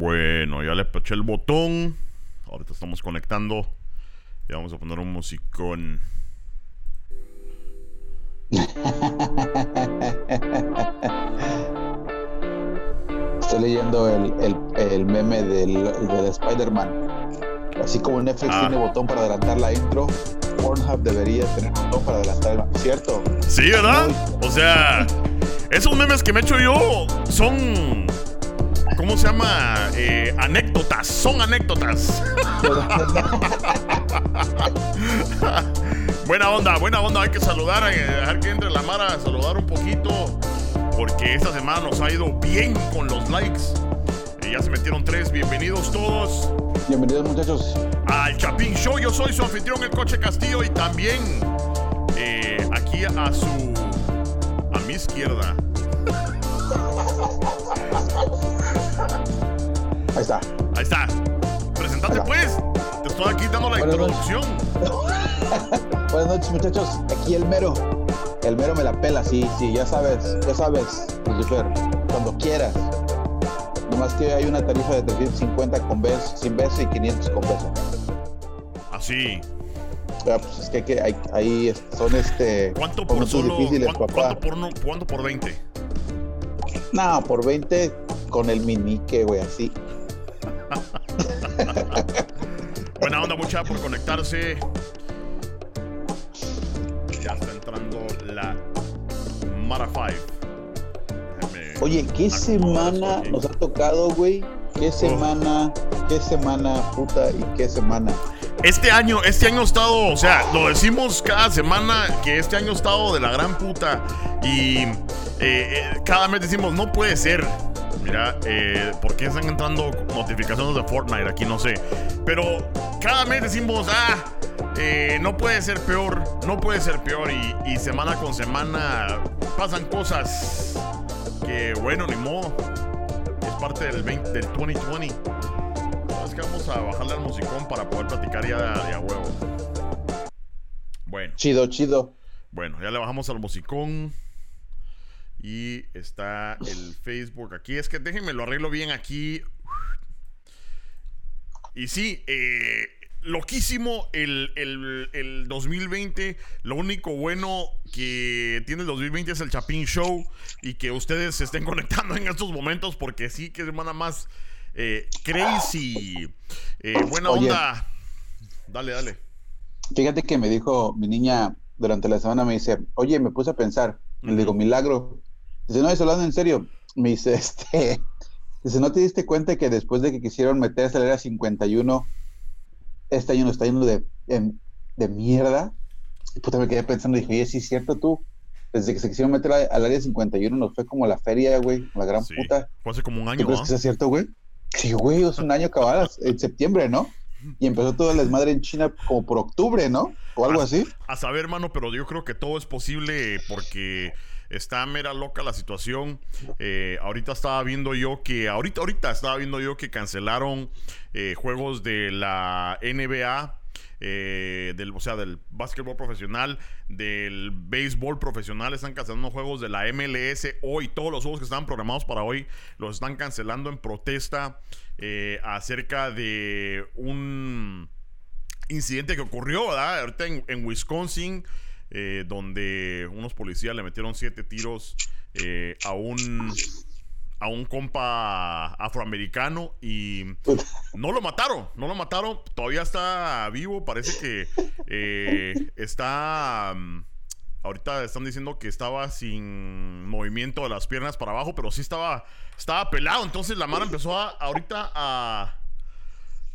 Bueno, ya le peché el botón. Ahorita estamos conectando. Y vamos a poner un musicón. Estoy leyendo el, el, el meme del, del Spider-Man. Así como Netflix Ah. tiene botón para adelantar la intro, Pornhub debería tener botón para adelantar el... ¿Cierto? Sí, ¿verdad? O sea, esos memes que me echo yo son. ¿Cómo se llama? Eh, anécdotas. Son anécdotas. buena onda, buena onda. Hay que saludar, eh, dejar que entre la Mara, saludar un poquito. Porque esta semana nos ha ido bien con los likes. Eh, ya se metieron tres. Bienvenidos todos Bienvenidos muchachos. al Chapín Show. Yo soy su anfitrión, el Coche Castillo. Y también eh, aquí a su. a mi izquierda. Ahí está. Presentate pues. Te estoy aquí dando la Buenas noches. introducción. Buenas noches muchachos. Aquí el mero. El mero me la pela, sí, sí, ya sabes, ya sabes, Lucifer. Cuando quieras. Nomás que hay una tarifa de 350 con beso, sin beso y 500 con beso. Así. Ya, pues es que, hay que hay, hay- son este. ¿Cuánto por solo? ¿Cuánto, cuánto por, no- cuánto por 20? No, por 20 con el minique, güey, así. Buena onda, mucha por conectarse. Ya está entrando la Mara 5. Déjame Oye, ¿qué semana nos ha tocado, güey? ¿Qué semana, qué semana, puta, y qué semana? Este año, este año ha estado, o sea, lo decimos cada semana que este año ha estado de la gran puta. Y eh, eh, cada mes decimos, no puede ser. Mira, eh, ¿por qué están entrando notificaciones de Fortnite? Aquí no sé. Pero cada mes decimos, ah, eh, no puede ser peor, no puede ser peor. Y, y semana con semana pasan cosas que, bueno, ni modo. Es parte del, 20 del 2020. Es que vamos a bajarle al musicón para poder platicar ya de, a huevo. Bueno, Chido, chido. bueno, ya le bajamos al musicón. Y está el Facebook aquí. Es que déjenme lo arreglo bien aquí. Y sí, eh, loquísimo el, el, el 2020. Lo único bueno que tiene el 2020 es el Chapín Show. Y que ustedes se estén conectando en estos momentos. Porque sí, que semana más eh, crazy. Eh, buena Oye. onda. Dale, dale. Fíjate que me dijo mi niña durante la semana, me dice, oye, me puse a pensar. Le digo, milagro. Dice, no, estoy hablando en serio. Me dice, este, dice, ¿no te diste cuenta que después de que quisieron meterse al área 51, este año nos está yendo de, en- de mierda? Y puta, me quedé pensando, dije, oye, sí es cierto tú. Desde que se quisieron meter a- al área 51 nos fue como la feria, güey, la gran Sí. puta. Fue hace como un ¿Tú año, crees ¿ah? que sea cierto, güey? Sí, güey, es un año cabal, en septiembre, ¿no? Y empezó toda la desmadre en China como por octubre, ¿no? O algo así. A saber, hermano, pero yo creo que todo es posible porque está mera loca la situación. Eh, ahorita estaba viendo yo que, ahorita, ahorita estaba viendo yo que cancelaron eh, juegos de la NBA. eh, del, o sea, del básquetbol profesional, del béisbol profesional, están cancelando juegos de la MLS hoy. Todos los juegos que estaban programados para hoy los están cancelando en protesta eh, acerca de un incidente que ocurrió, ¿verdad? Ahorita en, en Wisconsin, eh, donde unos policías le metieron siete tiros eh, a un a un compa afroamericano y no lo mataron, no lo mataron, todavía está vivo, parece que eh, está mm, ahorita están diciendo que estaba sin movimiento de las piernas para abajo, pero sí estaba estaba pelado, entonces la mara empezó a ahorita a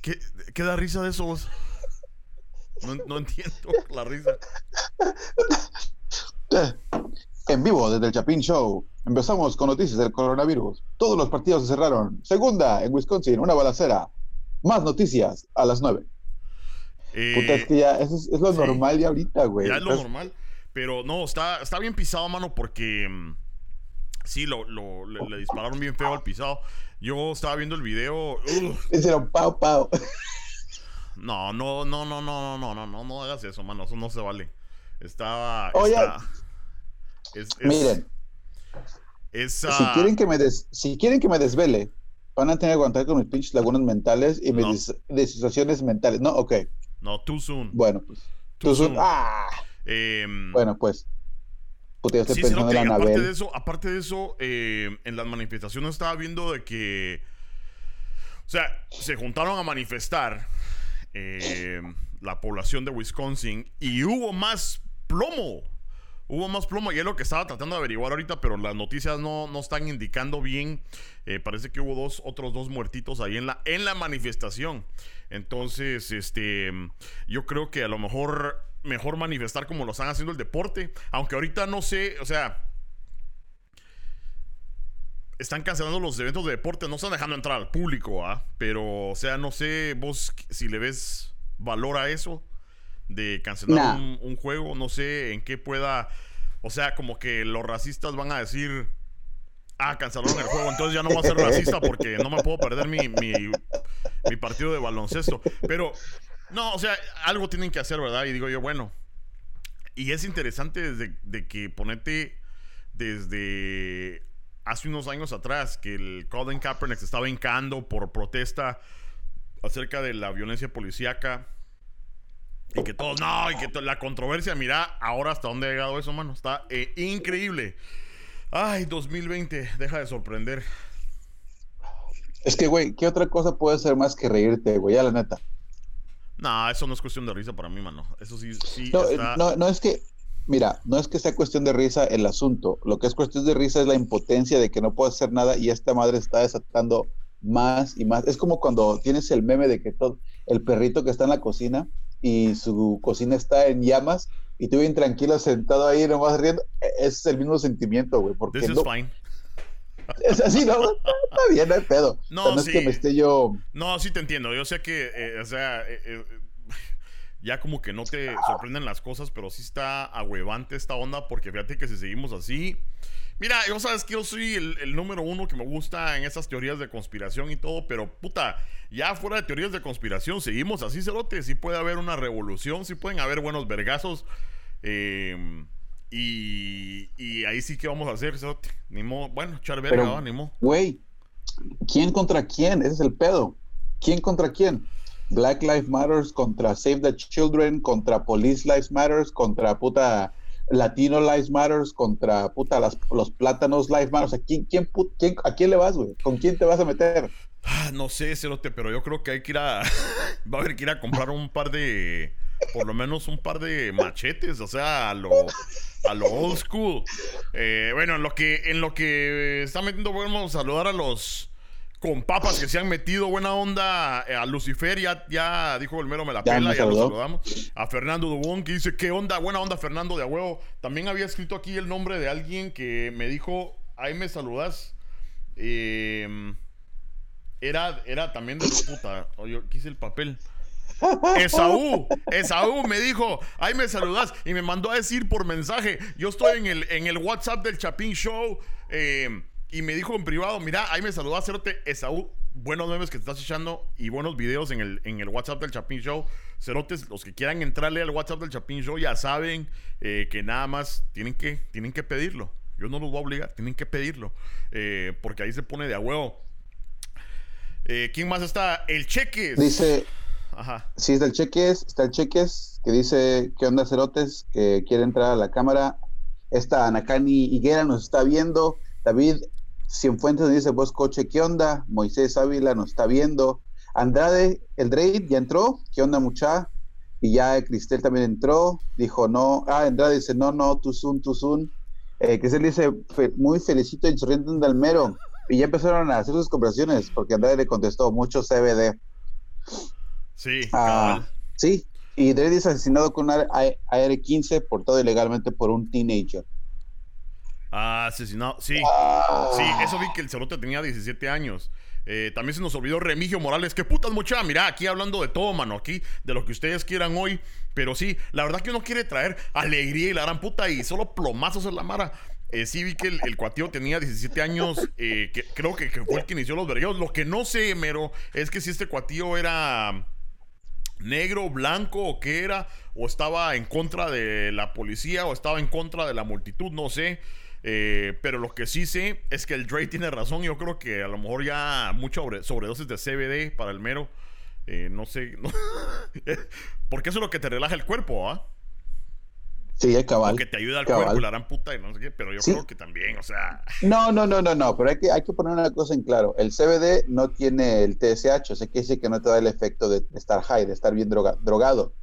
¿Qué, qué da risa de eso? No, no entiendo la risa. En vivo desde el Chapin Show. Empezamos con noticias del coronavirus. Todos los partidos se cerraron. Segunda en Wisconsin, una balacera. Más noticias a las nueve. Eh, Puta, es que ya, eso es, es lo sí. normal ya ahorita, güey. ya es lo normal. Pero no, está, está bien pisado, mano, porque mm, sí, lo, lo- le, le dispararon bien feo al pisado. Yo estaba viendo el video. ugh, Hicieron pau, pau. No, no, no, no, no, no, no, no, no, no hagas eso, mano. Eso no se vale. Estaba. Oye. es, es- Miren, es, si ah, quieren que me des, si quieren que me desvele, van a tener que aguantar con mis pinches lagunas mentales y mis decisiones mentales. No, ok. No, too soon. Bueno, pues. Too, soon. Ah. Em, bueno, pues. Puta, estoy pensando en la aparte de eso, aparte de eso, eh, en las manifestaciones estaba viendo de que. O sea, se juntaron a manifestar eh, la población de Wisconsin y hubo más plomo hubo más plomo y es lo que estaba tratando de averiguar ahorita, pero las noticias no, no están indicando bien. Eh, parece que hubo dos, otros dos muertitos ahí en la, en la manifestación. Entonces, este, yo creo que a lo mejor mejor manifestar como lo están haciendo el deporte, aunque ahorita no sé, o sea, están cancelando los eventos de deporte, no están dejando entrar al público, ¿ah? Pero, o sea, no sé vos si le ves valor a eso de cancelar un, juego. No sé en qué pueda. O sea, como que los racistas van a decir. Ah, cancelaron el juego, entonces ya no voy a ser racista porque no me puedo perder mi, mi, partido de baloncesto. Pero, no, o sea, algo tienen que hacer, ¿verdad? Y digo yo, bueno. Y es interesante desde de que ponete desde hace unos años atrás que el Colin Kaepernick se estaba hincando por protesta acerca de la violencia policíaca y que todo, no, y que la controversia, mira, ahora hasta dónde ha llegado eso, mano. Está eh, increíble. Ay, 2020, deja de sorprender. Es que, güey, ¿qué otra cosa puede ser más que reírte, güey? Ya la neta. No, eso no es cuestión de risa para mí, mano. Eso sí, sí. No, no, no es que, mira, no es que sea cuestión de risa el asunto. Lo que es cuestión de risa es la impotencia de que no puedo hacer nada y esta madre está desatando más y más. Es como cuando tienes el meme de que todo, el perrito que está en la cocina y su cocina está en llamas y tú bien tranquilo sentado ahí nomás riendo, e-, es el mismo sentimiento, güey. Porque This is fine. Es así, ¿no? Está bien, no hay pedo. No, es que me esté yo. No, sí te entiendo. Yo sé que, eh, o sea, eh, eh, ya como que no te sorprenden las cosas, pero sí está ahuevante esta onda, porque fíjate que si seguimos así, Mira, yo sabes que yo soy el, número uno que me gusta en esas teorías de conspiración y todo, pero puta, ya fuera de teorías de conspiración, seguimos así, cerote. Sí puede haber una revolución, sí pueden haber buenos vergazos. Em, y, y, ahí sí que vamos a hacer, cerote. Ni modo, bueno, echar verga, ni modo. Güey, ¿quién contra quién? Ese es el pedo. ¿Quién contra quién? Black Lives Matters contra Save the Children, contra Police Lives Matters, contra puta Latino Lives Matters contra puta los plátanos Lives Matters. ¿A quién, ¿A quién le vas, güey? ¿Con quién te vas a meter? Ah, no sé, Cerote, pero yo creo que hay que ir a. va a haber que ir a comprar un par de. Por lo menos un par de machetes, o sea, a lo, a lo old school. Eh, bueno, en lo que, en lo que está metiendo, a saludar a los con papas que se han metido buena onda eh, a Lucifer, ya, ya dijo el mero me la pela, ya lo saludamos. A Fernando Dubón que dice, ¿qué onda? Buena onda, Fernando de a huevo. También había escrito aquí el nombre de alguien que me dijo, ahí me saludas. Em, era, era también de puta. Oye, quise el papel. Esaú, Esaú me dijo, ahí me saludas y me mandó a decir por mensaje, yo estoy en el, en el WhatsApp del Chapín Show. Eh, y me dijo en privado, mira, ahí me saludó a Cerote Esaú, buenos memes que te estás echando y buenos videos en el, en el WhatsApp del Chapín Show. Cerotes, los que quieran entrarle al WhatsApp del Chapín Show ya saben eh, que nada más tienen que, tienen que pedirlo. Yo no los voy a obligar, tienen que pedirlo. Eh, porque ahí se pone de a huevo. Eh, ¿Quién más está? El Cheques. Dice. Ajá. Sí, está el Cheques, está el Cheques, que dice, ¿qué onda, Cerotes? Que quiere entrar a la cámara. Esta Anacani Higuera nos está viendo. David Cienfuentes dice, vos coche, ¿qué onda? Moisés Ávila nos está viendo. Andrade, el Drake ya entró, ¿qué onda mucha? Y ya Cristel también entró, dijo no, ah, Andrade dice, no, no, tu Tuzun. tu Eh, Cristel dice, muy felicito en Dalmero. Y ya empezaron a hacer sus conversaciones, porque Andrade le contestó, mucho CBD. Sí, ah, sí. Y Drake dice asesinado con un AR-15 portado ilegalmente por un teenager. Ah, asesinado. Sí, sí, eso vi que el cerote tenía 17 años. Eh, también se nos olvidó Remigio Morales. ¿Qué putas, mucha? Mira, aquí hablando de todo, mano. Aquí, de lo que ustedes quieran hoy. Pero sí, la verdad que uno quiere traer alegría y la gran puta y solo plomazos en la mara. Eh, sí vi que el, el cuatío tenía 17 años. Eh, que, creo que, fue el que inició los vergueos. Lo que no sé, mero, es que si este cuatío era negro, blanco o qué era. O estaba en contra de la policía o estaba en contra de la multitud, no sé. Eh, pero lo que sí sé es que el Dre tiene razón. Yo creo que a lo mejor ya mucha sobredosis de CBD para el mero. Eh, no sé. porque eso es lo que te relaja el cuerpo, ¿ah? Sí, el cabal. que te ayuda al cuerpo, la gran puta y no sé qué, pero yo creo que también, o sea. No, no, no, no, no, pero hay que, hay que poner una cosa en claro. El CBD no tiene el TSH, o sea, que dice que no te da el efecto de, estar high, de estar bien drogado.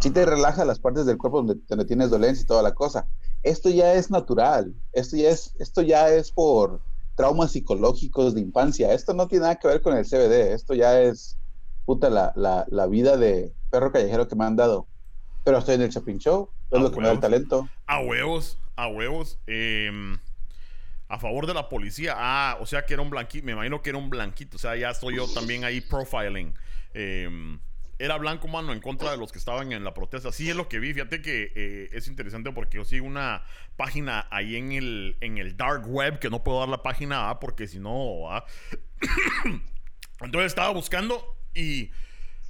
Sí te relaja las partes del cuerpo donde, donde, tienes dolencia y toda la cosa. Esto ya es natural, esto ya es, esto ya es por traumas psicológicos de infancia. Esto no tiene nada que ver con el CBD, esto ya es puta la, la, la vida de perro callejero que me han dado. Pero estoy en el Chapin Show, es lo que me da el talento. A huevos, a huevos. Em, a favor de la policía. Ah, o sea que era un blanquito. Me imagino que era un blanquito. O sea, ya estoy yo también ahí profiling. Em, era blanco, mano, en contra de los que estaban en la protesta. Sí, es lo que vi. Fíjate que eh, es interesante porque yo sigo una página ahí en el, en el dark web que no puedo dar la página A porque si no. Entonces estaba buscando y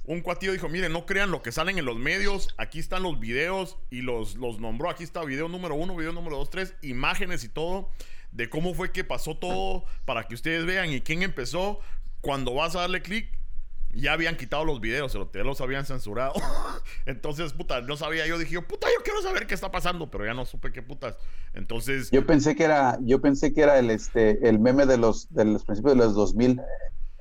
un cuatillo dijo, miren, no crean lo que salen en los medios, aquí están los videos y los, los nombró, aquí está video número uno, video número dos, tres, imágenes y todo de cómo fue que pasó todo para que ustedes vean y quién empezó. Cuando vas a darle clic, ya habían quitado los videos, ya los habían censurado. Entonces, puta, no sabía. Yo dije, puta, yo quiero saber qué está pasando, pero ya no supe qué putas. Entonces. Yo pensé que era, yo pensé que era el, este, el meme de los, de los principios de los 2000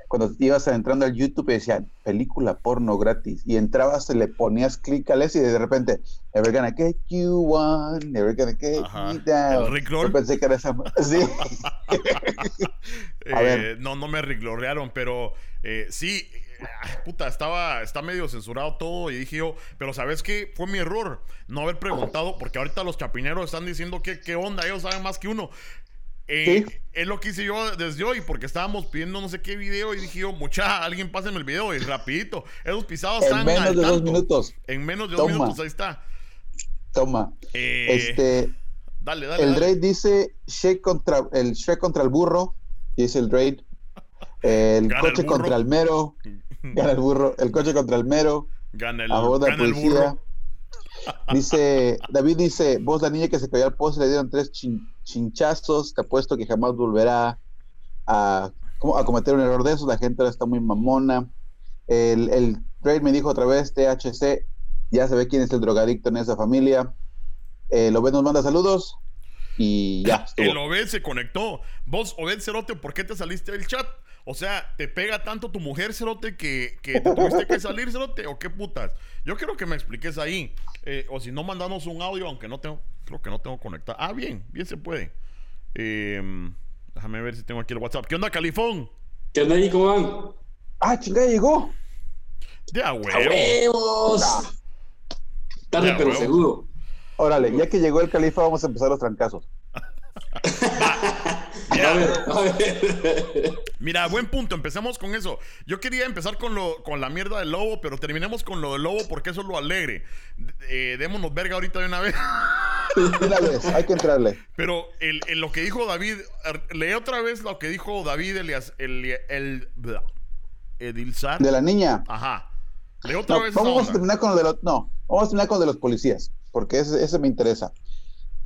cuando ibas entrando al YouTube y decían película porno gratis y entrabas y le ponías clic al ese y de repente never gonna get you one never gonna get you down Yo pensé que era esa sí eh, no no me riglorrearon pero eh, sí puta, estaba, está medio censurado todo y dije yo, pero ¿sabes qué? Fue mi error no haber preguntado, porque ahorita los chapineros están diciendo que qué onda, ellos saben más que uno. Eh, es lo que hice yo desde hoy, porque estábamos pidiendo no sé qué video y dije yo, mucha, alguien páseme el video y rapidito. Esos pisados en menos de dos minutos. En menos de dos minutos, ahí está. Toma. Eh, este, dale, dale. El Drake dice Shrek contra el Shrek contra el burro, dice el Drake. El coche contra el mero. Gana el burro. El coche contra el mero. Gana el, gana el burro. Dice, David dice, vos la niña que se cayó al poste le dieron tres chinchazos, te apuesto que jamás volverá a, a cometer un error de esos, la gente ahora está muy mamona. El, el trade me dijo otra vez, THC, ya se ve quién es el drogadicto en esa familia. El Obed nos manda saludos y ya. El Obed se conectó. Vos, Obed Cerote, ¿por qué te saliste del chat? O sea, ¿te pega tanto tu mujer, Cerote, que, que te tuviste que salir, Cerote? ¿O qué putas? Yo quiero que me expliques ahí. Eh, o si no, mandamos un audio, aunque no tengo, creo que no tengo conectado. Ah, bien, bien se puede. Em, déjame ver si tengo aquí el WhatsApp. ¿Qué onda, Califón? ¿Qué onda ahí, cómo van? Ah, chingada, llegó. De a huevos. huevos. Tarde, pero seguro. Órale, ya que llegó el califa, vamos a empezar los trancazos. Mira, buen punto. Empecemos con eso. Yo quería empezar con, lo, con la mierda del lobo, pero terminemos con lo del lobo porque eso es lo alegre. Eh, démonos verga ahorita de una vez. Una vez, hay que entrarle. Pero el, lo que dijo David, er, lee otra vez lo que dijo David Elias, el, el, Edilzar. De la niña. Ajá. Lee otra vez. Vamos a terminar con lo de los, no, vamos a terminar con de los policías, porque ese, ese me interesa.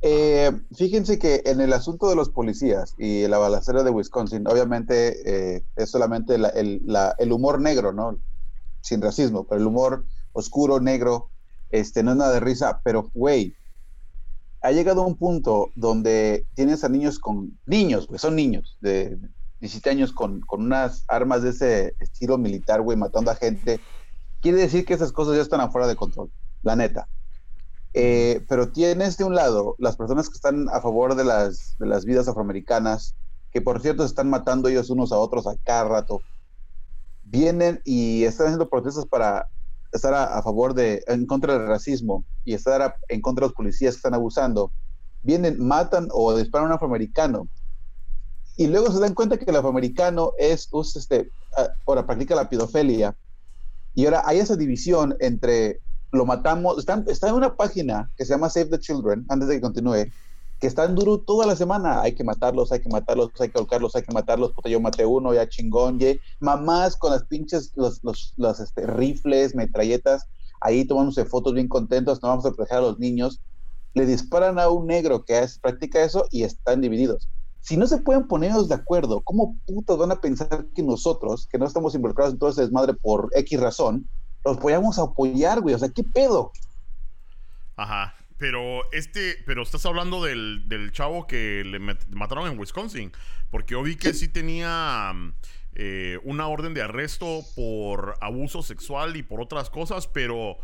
Eh, fíjense que en el asunto de los policías y la balacera de Wisconsin, obviamente eh, es solamente el, humor negro, ¿no? Sin racismo, pero el humor oscuro, negro, este, no es nada de risa, pero, güey, ha llegado a un punto donde tienes a niños con, niños, pues son niños de 17 años con, con unas armas de ese estilo militar, güey, matando a gente. Quiere decir que esas cosas ya están afuera de control, la neta. Eh, pero tienes de un lado las personas que están a favor de las, de las vidas afroamericanas, que por cierto se están matando ellos unos a otros a cada rato, vienen y están haciendo protestas para estar a, favor de, en contra del racismo y estar en contra de los policías que están abusando, vienen, matan o disparan a un afroamericano. Y luego se dan cuenta que el afroamericano es, este, ahora practica la pedofilia. Y ahora hay esa división entre lo matamos. Está, está, en una página que se llama Save the Children, antes de que continúe, que está en duro toda la semana. Hay que matarlos, hay que matarlos, hay que colocarlos, hay que matarlos. porque yo maté uno, ya chingón, ye. Mamás con las pinches, los, los, los este, rifles, metralletas, ahí tomándose fotos bien contentos, no vamos a proteger a los niños. le disparan a un negro que es, practica eso y están divididos. Si no se pueden ponernos de acuerdo, ¿cómo putos van a pensar que nosotros, que no estamos involucrados en todo ese desmadre por X razón, los podíamos apoyar, güey? O sea, ¿qué pedo? Ajá. Pero este, pero estás hablando del, del chavo que le mataron en Wisconsin. Porque yo vi que sí, tenía eh, una orden de arresto por abuso sexual y por otras cosas, pero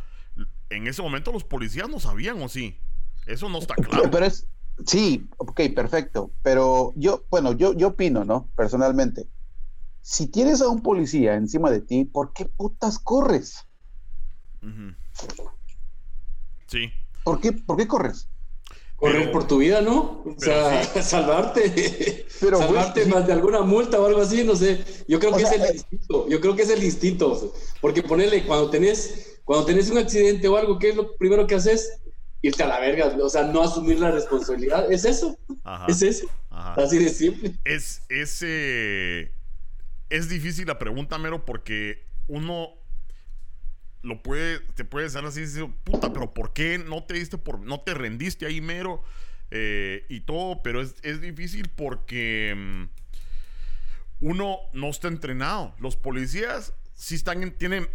en ese momento los policías no sabían, ¿o sí? Eso no está claro. Pero es, sí, ok, perfecto. Pero yo, bueno, yo, yo opino, ¿no? Personalmente. Si tienes a un policía encima de ti, ¿por qué putas corres? Sí. ¿Por qué, ¿Por qué corres? Correr por tu vida, ¿no? O sea, salvarte. Pero, salvarte más de alguna multa o algo así, no sé. Yo creo que es el eh, instinto. Yo creo que es el instinto. Porque ponerle, cuando tenés, cuando tenés un accidente o algo, ¿qué es lo primero que haces? Irte a la verga. O sea, no asumir la responsabilidad. Es eso. Es eso. Así de simple. Es, es, es difícil la pregunta, Mero, porque uno lo puede, te puede ser así, puta, pero ¿por qué no te diste por, no te rendiste ahí mero? Eh, y todo, pero es, difícil porque mm, uno no está entrenado. Los policías sí están, tienen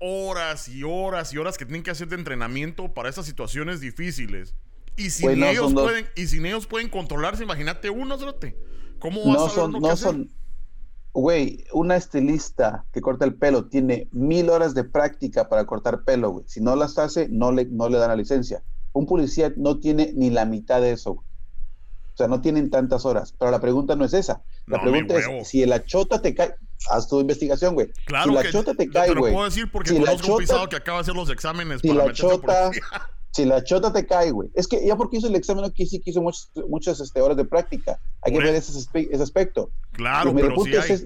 horas y horas y horas que tienen que hacer de entrenamiento para esas situaciones difíciles. Y sin, ellos, pueden, y sin ellos pueden controlarse, imagínate uno, ¿Cómo vas no a son, no son, Güey, una estilista que corta el pelo tiene mil horas de práctica para cortar pelo, güey. Si no las hace, no le, no le dan la licencia. Un policía no tiene ni la mitad de eso, O sea, no tienen tantas horas. Pero la pregunta no es esa. La pregunta es, si el achota te cae... Haz tu investigación, güey. Claro si la chota te cae, güey. Te lo puedo decir porque si conozco un pisado que acaba de hacer los exámenes si para la chota, si la chota te cae, güey. Es que ya porque hizo el examen aquí sí que hizo muchas, muchas este, horas de práctica. Hay que ver ese, ese, aspecto. Claro, pero,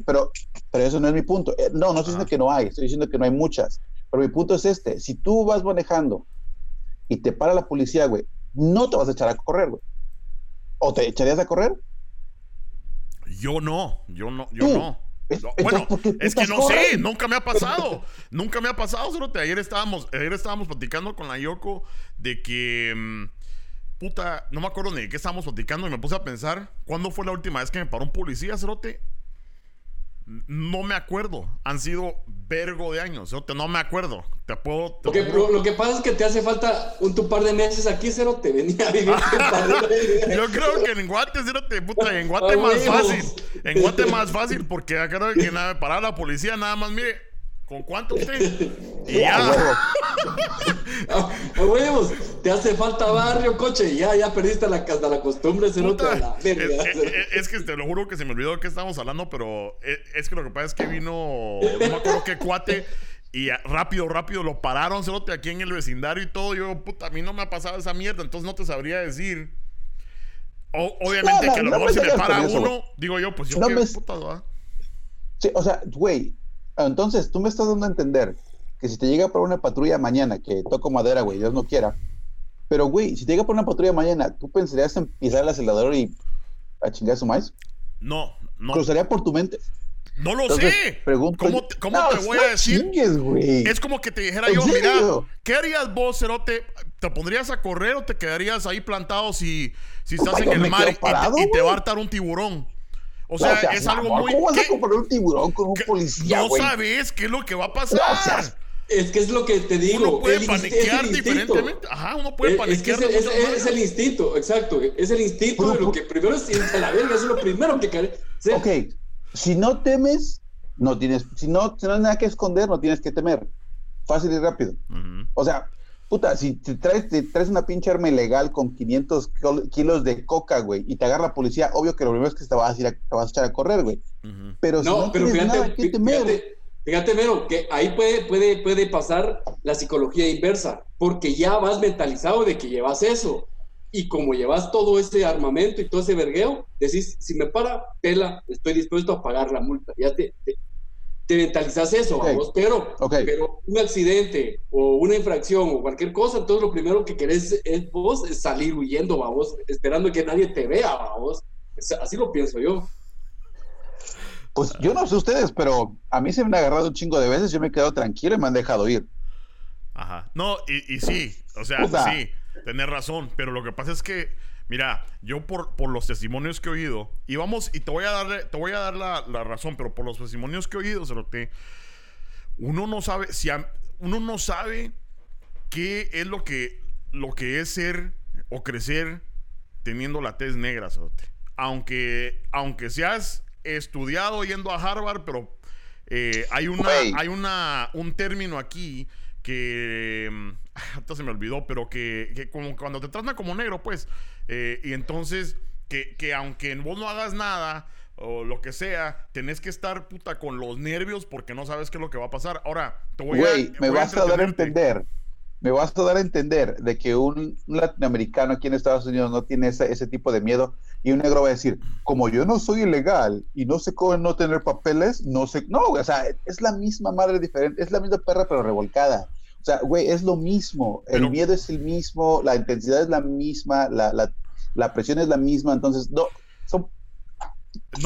pero, pero, eso no es mi punto. Eh, no, no estoy diciendo que no hay, estoy diciendo que no hay muchas. Pero mi punto es este. Si tú vas manejando y te para la policía, güey, no te vas a echar a correr, güey. ¿O te echarías a correr? Yo no, yo no, yo no bueno, es que no sé, nunca me ha pasado. nunca me ha pasado, Ayer estábamos, ayer estábamos platicando con la Yoko de que. Mm, puta, no me acuerdo ni de qué estábamos platicando y me puse a pensar. ¿Cuándo fue la última vez que me paró un policía, Cerote? No me acuerdo. Han sido vergo de años. No me acuerdo. Te puedo. lo, que pasa es que te hace falta un tu par de meses aquí, cero te venía a vivir. Yo creo que en Guate, cero te puta, en Guate más fácil. En Guate más fácil, porque acá no que nada, para la policía, nada más, mire, ¿con cuánto usted? Y ya. A huevos, te hace falta barrio, coche, ya, ya perdiste la, la costumbre, se nota la Es, que te lo juro que se me olvidó de qué estábamos hablando, pero es, es, que lo que pasa es que vino, no me acuerdo qué cuate, y rápido, rápido lo pararon, cerote, aquí en el vecindario y todo. Yo, puta, a mí no me ha pasado esa mierda, entonces no te sabría decir. obviamente que a lo mejor se me para uno, digo yo, pues yo qué puta, ¿va? Sí, o sea, güey, entonces tú me estás dando a entender que si te llega por una patrulla mañana, que toco madera, güey, Dios no quiera, pero, güey, si te llega por una patrulla mañana, ¿tú pensarías en pisar el acelerador y a chingar su maíz? No, no. ¿Cruzaría por tu mente? No lo sé. ¿Cómo, te, cómo te voy a decir? es como que te dijera yo, mira, ¿qué harías vos, Cerote? ¿Te pondrías a correr o te quedarías ahí plantado si, si estás en el mar y, te va a hartar un tiburón? O sea, es algo muy. ¿Cómo vas a comparar un tiburón con un policía? No sabes qué es lo que va a pasar. es que es lo que te digo. Uno puede paniquear diferentemente. Ajá, uno puede paniquear. Es, es, el instinto, exacto. Es el instinto de lo que primero es la verga, es lo primero que cae. Ok, si no temes, no tienes, si no, si no hay nada que esconder, no tienes que temer. Fácil y rápido. O sea, puta, si te traes, te traes una pinche arma ilegal con 500 kilos de coca, güey, y te agarra la policía, obvio que lo primero es que te vas a, ir a, te vas a echar a correr, güey. Pero si no, pero fíjate, nada que temer. Fíjate, fíjate, Mero, que ahí puede, puede, puede pasar la psicología inversa, porque ya vas mentalizado de que llevas eso. Y como llevas todo ese armamento y todo ese vergueo, decís, si me para, pela, estoy dispuesto a pagar la multa. Ya te, te, mentalizas eso, vamos. Pero, pero un accidente o una infracción o cualquier cosa, entonces lo primero que querés es vos es salir huyendo, vamos, esperando que nadie te vea, vamos. Así lo pienso yo. Pues yo no sé ustedes, pero a mí se me han agarrado un chingo de veces, yo me he quedado tranquilo y me han dejado ir. Ajá. No, y, y sí, o sea, sí tenés razón, pero lo que pasa es que, mira, yo por, por los testimonios que he oído, y vamos, y te voy a dar, te voy a dar la, la razón, pero por los testimonios que he oído, Cerote, uno no sabe, si uno no sabe qué es lo que, lo que es ser o crecer teniendo la tez negra, Cerote. Aunque, aunque seas estudiado yendo a Harvard, pero eh, hay una, hay una, un término aquí que mm, hasta se me olvidó, pero que, como cuando te tratan como negro, pues, eh, y entonces que, que aunque vos no hagas nada o lo que sea, tenés que estar puta con los nervios porque no sabes qué es lo que va a pasar. Ahora, te voy a. me vas a, dar a entender. Me vas a dar a entender de que un, latinoamericano aquí en Estados Unidos no tiene ese, ese tipo de miedo y un negro va a decir, como yo no soy ilegal y no sé cómo no tener papeles, no sé, no, o sea, es la misma madre diferente, es la misma perra pero revolcada. O sea, güey, es lo mismo, el miedo es el mismo, la intensidad es la misma, la, la, la presión es la misma, entonces, no, son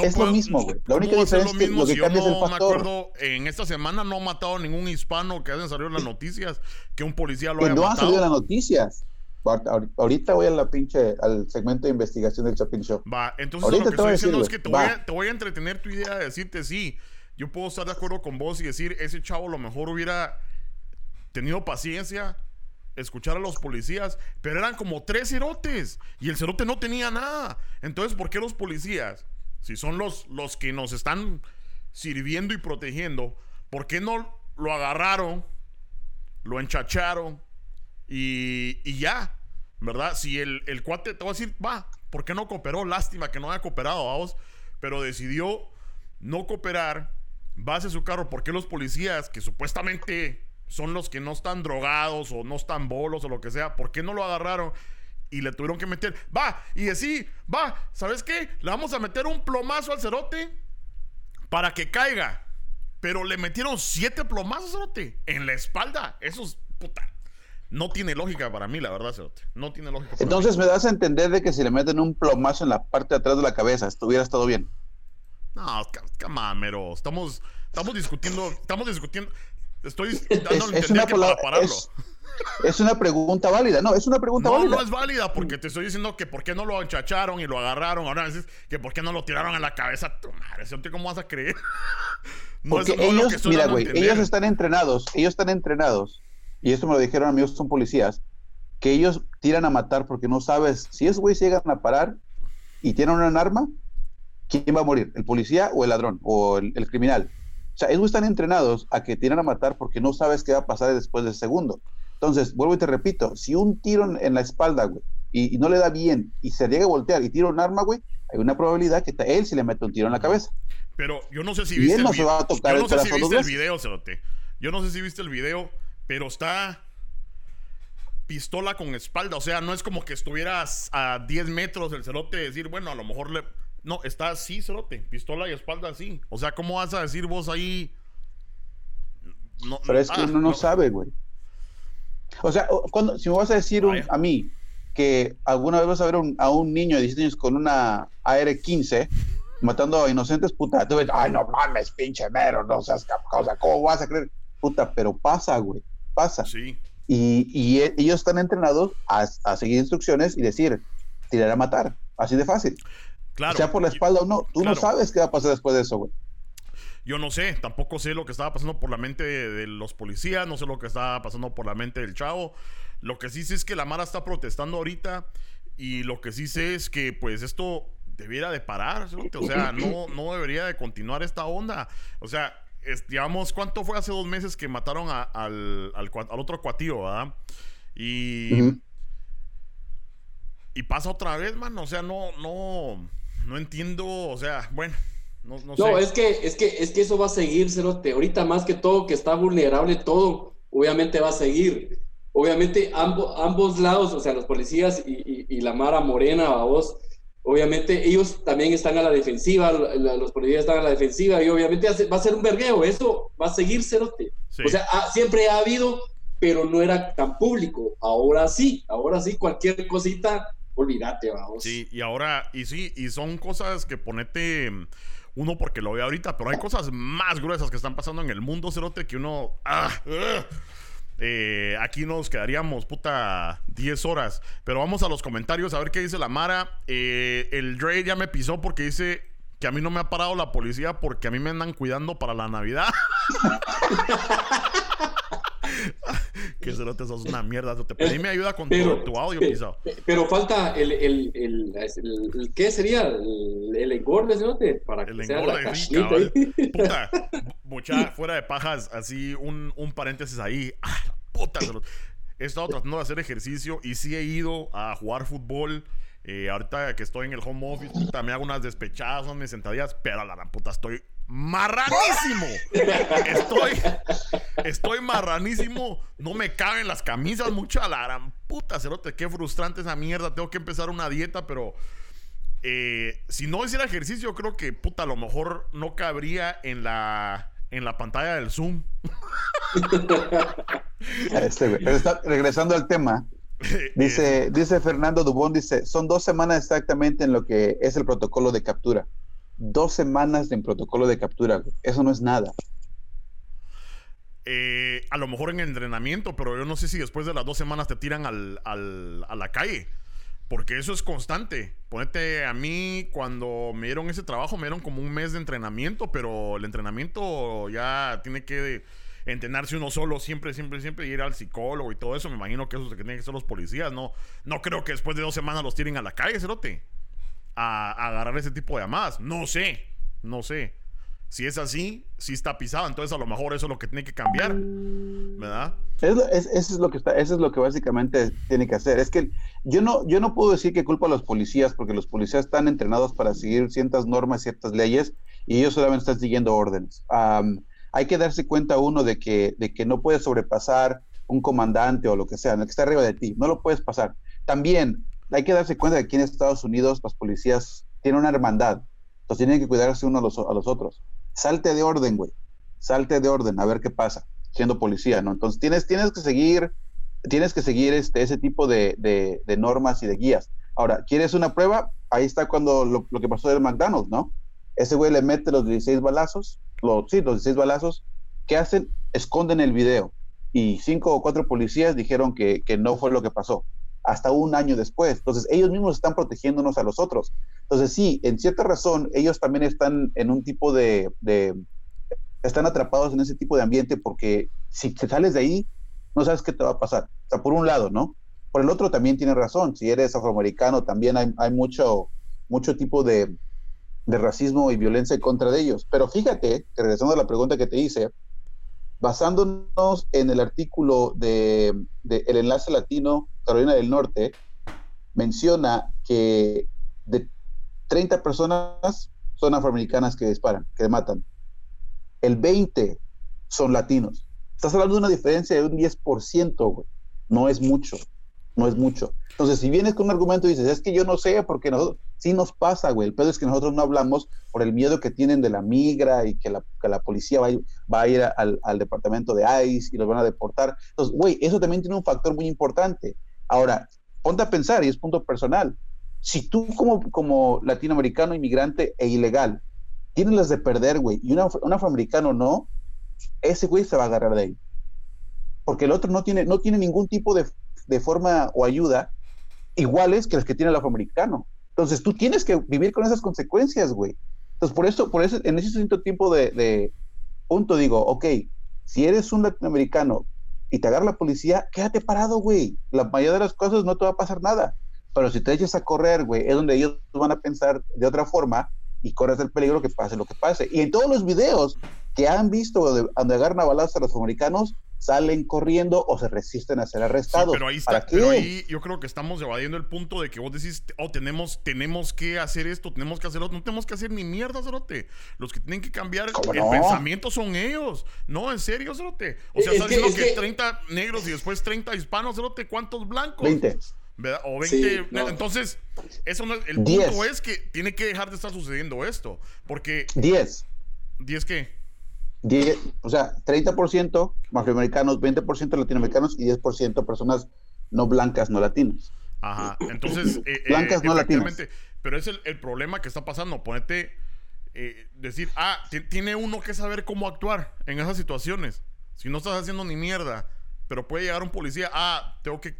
es lo mismo, güey. La única diferencia es que lo que cambia es el factor. Me acuerdo, en esta semana no ha matado a ningún hispano que hayan salido en las noticias, que un policía lo haya no matado. No ha salido en las noticias. Ahorita voy a la pinche, al segmento de investigación del Shopping Show. Va, entonces lo que estoy diciendo es que te voy, a, te voy, a, entretener tu idea de decirte sí. Yo puedo estar de acuerdo con vos y decir, ese chavo a lo mejor hubiera tenido paciencia, escuchar a los policías, pero eran como tres cerotes y el cerote no tenía nada. Entonces, ¿por qué los policías? si son los, los que nos están sirviendo y protegiendo, ¿por qué no lo agarraron, lo enchacharon y, y ya? ¿Verdad? Si el, el, cuate te va a decir, va, ¿por qué no cooperó? Lástima que no haya cooperado, vamos, pero decidió no cooperar, va su carro, ¿por qué los policías que supuestamente son los que no están drogados o no están bolos o lo que sea, ¿por qué no lo agarraron? y le tuvieron que meter, va, y decir, va, ¿sabes qué? Le vamos a meter un plomazo al cerote para que caiga. Pero le metieron siete plomazos, cerote, en la espalda. Eso es puta. No tiene lógica para mí, la verdad, cerote. No tiene lógica. Entonces me das a entender de que si le meten un plomazo en la parte de atrás de la cabeza, estuviera todo bien. No, camamero. Estamos, estamos discutiendo, estamos discutiendo. Estoy dando es, una para pararlo. Es una pregunta válida. No, es una pregunta válida. No, no es válida porque te estoy diciendo que por qué no lo enchacharon y lo agarraron. Ahora dices que por qué no lo tiraron en la cabeza. Tu madre, ¿cómo vas a creer? no porque ellos, mira, güey, ellos están entrenados. Ellos están entrenados. Y esto me lo dijeron amigos son policías. Que ellos tiran a matar porque no sabes si esos güeyes llegan a parar y tienen un arma, ¿quién va a morir? ¿El policía o el ladrón o el, el criminal? O sea, ellos están entrenados a que tiran a matar porque no sabes qué va a pasar después del segundo. Entonces, vuelvo y te repito, si un tiro en la espalda, güey, y, no le da bien, y se llega a voltear y tira un arma, güey, hay una probabilidad que él se le mete un tiro en la cabeza. Pero yo no sé si viste, el, no video, yo no sé si viste el video, Cerote. Yo no sé si viste el video, pero está pistola con espalda. O sea, no es como que estuvieras a 10 metros del cerote y decir, bueno, a lo mejor le. No, está así, cerote. Pistola y espalda así. O sea, ¿cómo vas a decir vos ahí? No, pero es que ah, uno no sabe, güey. O sea, cuando, si me vas a decir a mí que alguna vez vas a ver a un niño de 17 años con una AR-15 matando a inocentes, puta, tú ves, ay, no mames, pinche mero, no seas o sea, ¿cómo vas a creer? Puta, pero pasa, güey, pasa. Sí. Y, y e, ellos están entrenados a, a, seguir instrucciones y decir, tirar a matar, así de fácil. Claro. Sea por la espalda o no, tú no sabes qué va a pasar después de eso, güey. Yo no sé, tampoco sé lo que estaba pasando por la mente de, los policías, no sé lo que estaba pasando por la mente del chavo. Lo que sí sé es que la Mara está protestando ahorita y lo que sí sé es que pues esto debiera de parar, o sea, no, no debería de continuar esta onda. O sea, digamos, ¿cuánto fue hace dos meses que mataron al, al, otro cuatío, verdad? Y... Y pasa otra vez, man, o sea, no, no, no entiendo, o sea, bueno, no, es que, es que, es que eso va a seguir, Cerote. Ahorita más que todo que está vulnerable todo, obviamente va a seguir. Obviamente ambos, ambos lados, o sea, los policías y, la Mara Morena, a vos, obviamente ellos también están a la defensiva, los policías están a la defensiva y obviamente va a ser un vergueo, eso va a seguir, Cerote. O sea, siempre ha habido, pero no era tan público. Ahora sí, ahora sí, cualquier cosita, olvídate, vamos. Sí, y ahora, y sí, y son cosas que ponete uno porque lo ve ahorita, pero hay cosas más gruesas que están pasando en el mundo, Cerote, que uno... Ah, Eh, aquí nos quedaríamos, puta, 10 horas. Pero vamos a los comentarios a ver qué dice la Mara. Eh, el Dre ya me pisó porque dice que a mí no me ha parado la policía porque a mí me andan cuidando para la Navidad. que se te sos una mierda. Te pedí mi ayuda con Pero- tu, tu audio pisado. pe- Pero falta el, el, el, ¿qué sería? El, engorde, cerote, para que El sea engorde, la sí. Puta, mucha fuera de pajas, así un, un paréntesis ahí. Ah, puta. He estado tratando de hacer ejercicio y sí he ido a jugar fútbol. Eh, ahorita que estoy en el home office, puta, me hago unas despechadas, unas sentadillas, pero a la puta estoy marranísimo. Estoy, estoy marranísimo. No me caben las camisas mucho a la gran puta, cerote. Qué frustrante esa mierda. Tengo que empezar una dieta, pero eh, si no hiciera ejercicio, creo que puta, a lo mejor no cabría en la, en la pantalla del Zoom. Este, regresando al tema, dice, dice Fernando Dubón, dice, son dos semanas exactamente en lo que es el protocolo de captura. Dos semanas en protocolo de captura. Eso no es nada. Eh, a lo mejor en entrenamiento, pero yo no sé si después de las dos semanas te tiran al, al- a la calle. Porque eso es constante. Ponete a mí, cuando me dieron ese trabajo, me dieron como un mes de entrenamiento, pero el entrenamiento ya tiene que entrenarse uno solo siempre, siempre, siempre, y ir al psicólogo y todo eso. Me imagino que eso es lo que tienen que hacer los policías, ¿no? No creo que después de dos semanas los tiren a la calle, cerote. A, a agarrar ese tipo de llamadas. No sé, no sé. Si es así, si está pisado, entonces a lo mejor eso es lo que tiene que cambiar, ¿verdad? Es, eso es lo que está, eso es lo que básicamente tiene que hacer. Es que yo no, yo no puedo decir que culpa a los policías, porque los policías están entrenados para seguir ciertas normas, ciertas leyes, y ellos solamente están siguiendo órdenes. Hay que darse cuenta uno de que, de que no puedes sobrepasar un comandante o lo que sea, el que está arriba de ti, no lo puedes pasar. También hay que darse cuenta que aquí en Estados Unidos los policías tienen una hermandad, entonces tienen que cuidarse uno a los, otros. Salte de orden, güey. Salte de orden, a ver qué pasa, siendo policía, ¿no? Entonces tienes, tienes que seguir, tienes que seguir este, ese tipo de, de- normas y de guías. Ahora, ¿quieres una prueba? Ahí está cuando lo, lo que pasó del McDonald's, ¿no? Ese güey le mete los 16 balazos, los, sí, los 16 balazos. ¿Qué hacen? Esconden el video. Y cinco o cuatro policías dijeron que, que no fue lo que pasó. Hasta un año después. Entonces, ellos mismos están protegiéndonos a los otros. Entonces, sí, en cierta razón, ellos también están en un tipo de, están atrapados en ese tipo de ambiente porque si te sales de ahí, no sabes qué te va a pasar. O sea, por un lado, ¿no? Por el otro también tiene razón. Si eres afroamericano, también hay, mucho, mucho tipo de, racismo y violencia en contra de ellos. Pero fíjate, regresando a la pregunta que te hice, basándonos en el artículo de, El Enlace Latino, Carolina del Norte, menciona que de 30 personas son afroamericanas que disparan, que matan. El 20 son latinos. Estás hablando de una diferencia de un 10%, güey. No es mucho, no es mucho. Entonces, si vienes con un argumento y dices, es que yo no sé, porque nosotros, sí nos pasa, güey. El pedo es que nosotros no hablamos por el miedo que tienen de la migra y que la, que la policía va a ir, va a ir al, al departamento de ICE y los van a deportar. Entonces, güey, eso también tiene un factor muy importante. Ahora, ponte a pensar, y es punto personal, si tú como, como latinoamericano, inmigrante e ilegal, tienes las de perder, güey, y un, afro- un afroamericano no, ese güey se va a agarrar de ahí. Porque el otro no tiene, no tiene ningún tipo de, de forma o ayuda iguales que las que tiene el afroamericano. Entonces tú tienes que vivir con esas consecuencias, güey. Entonces por eso, por eso, en ese cierto tiempo de, de punto digo, ok, si eres un latinoamericano y te agarra la policía, quédate parado, güey. La mayoría de las cosas no te va a pasar nada. Pero si te echas a correr, güey, es donde ellos van a pensar de otra forma y corres el peligro que pase lo que pase. Y en todos los videos que han visto donde, donde agarran a balazos a los americanos, salen corriendo o se resisten a ser Sí, arrestados. pero ahí ¿Para está, pero ahí yo creo que estamos evadiendo el punto de que vos decís, oh, tenemos, tenemos que hacer esto, tenemos que hacer otro, no tenemos que hacer ni mierda, Cerote. Los que tienen que cambiar ¿Cómo el no? pensamiento son ellos. No, en serio, Cerote. O sea, Es estás que- diciendo es que, que- 30 negros y después 30 hispanos, Cerote, ¿cuántos blancos? 20. ¿Verdad? O 20. Sí, no. Entonces, eso no es, el Diez. punto es que tiene que dejar de estar sucediendo esto. Porque, 10. ¿10 qué? 10, o sea, 30% afroamericanos, 20% latinoamericanos y 10% personas no blancas, no latinas. Ajá. Entonces, eh, eh, Blancas no latinas. Pero es el, el problema que está pasando. Ponete, eh, decir, ah, ti- tiene uno que saber cómo actuar en esas situaciones. Si no estás haciendo ni mierda pero puede llegar un policía, ah, tengo que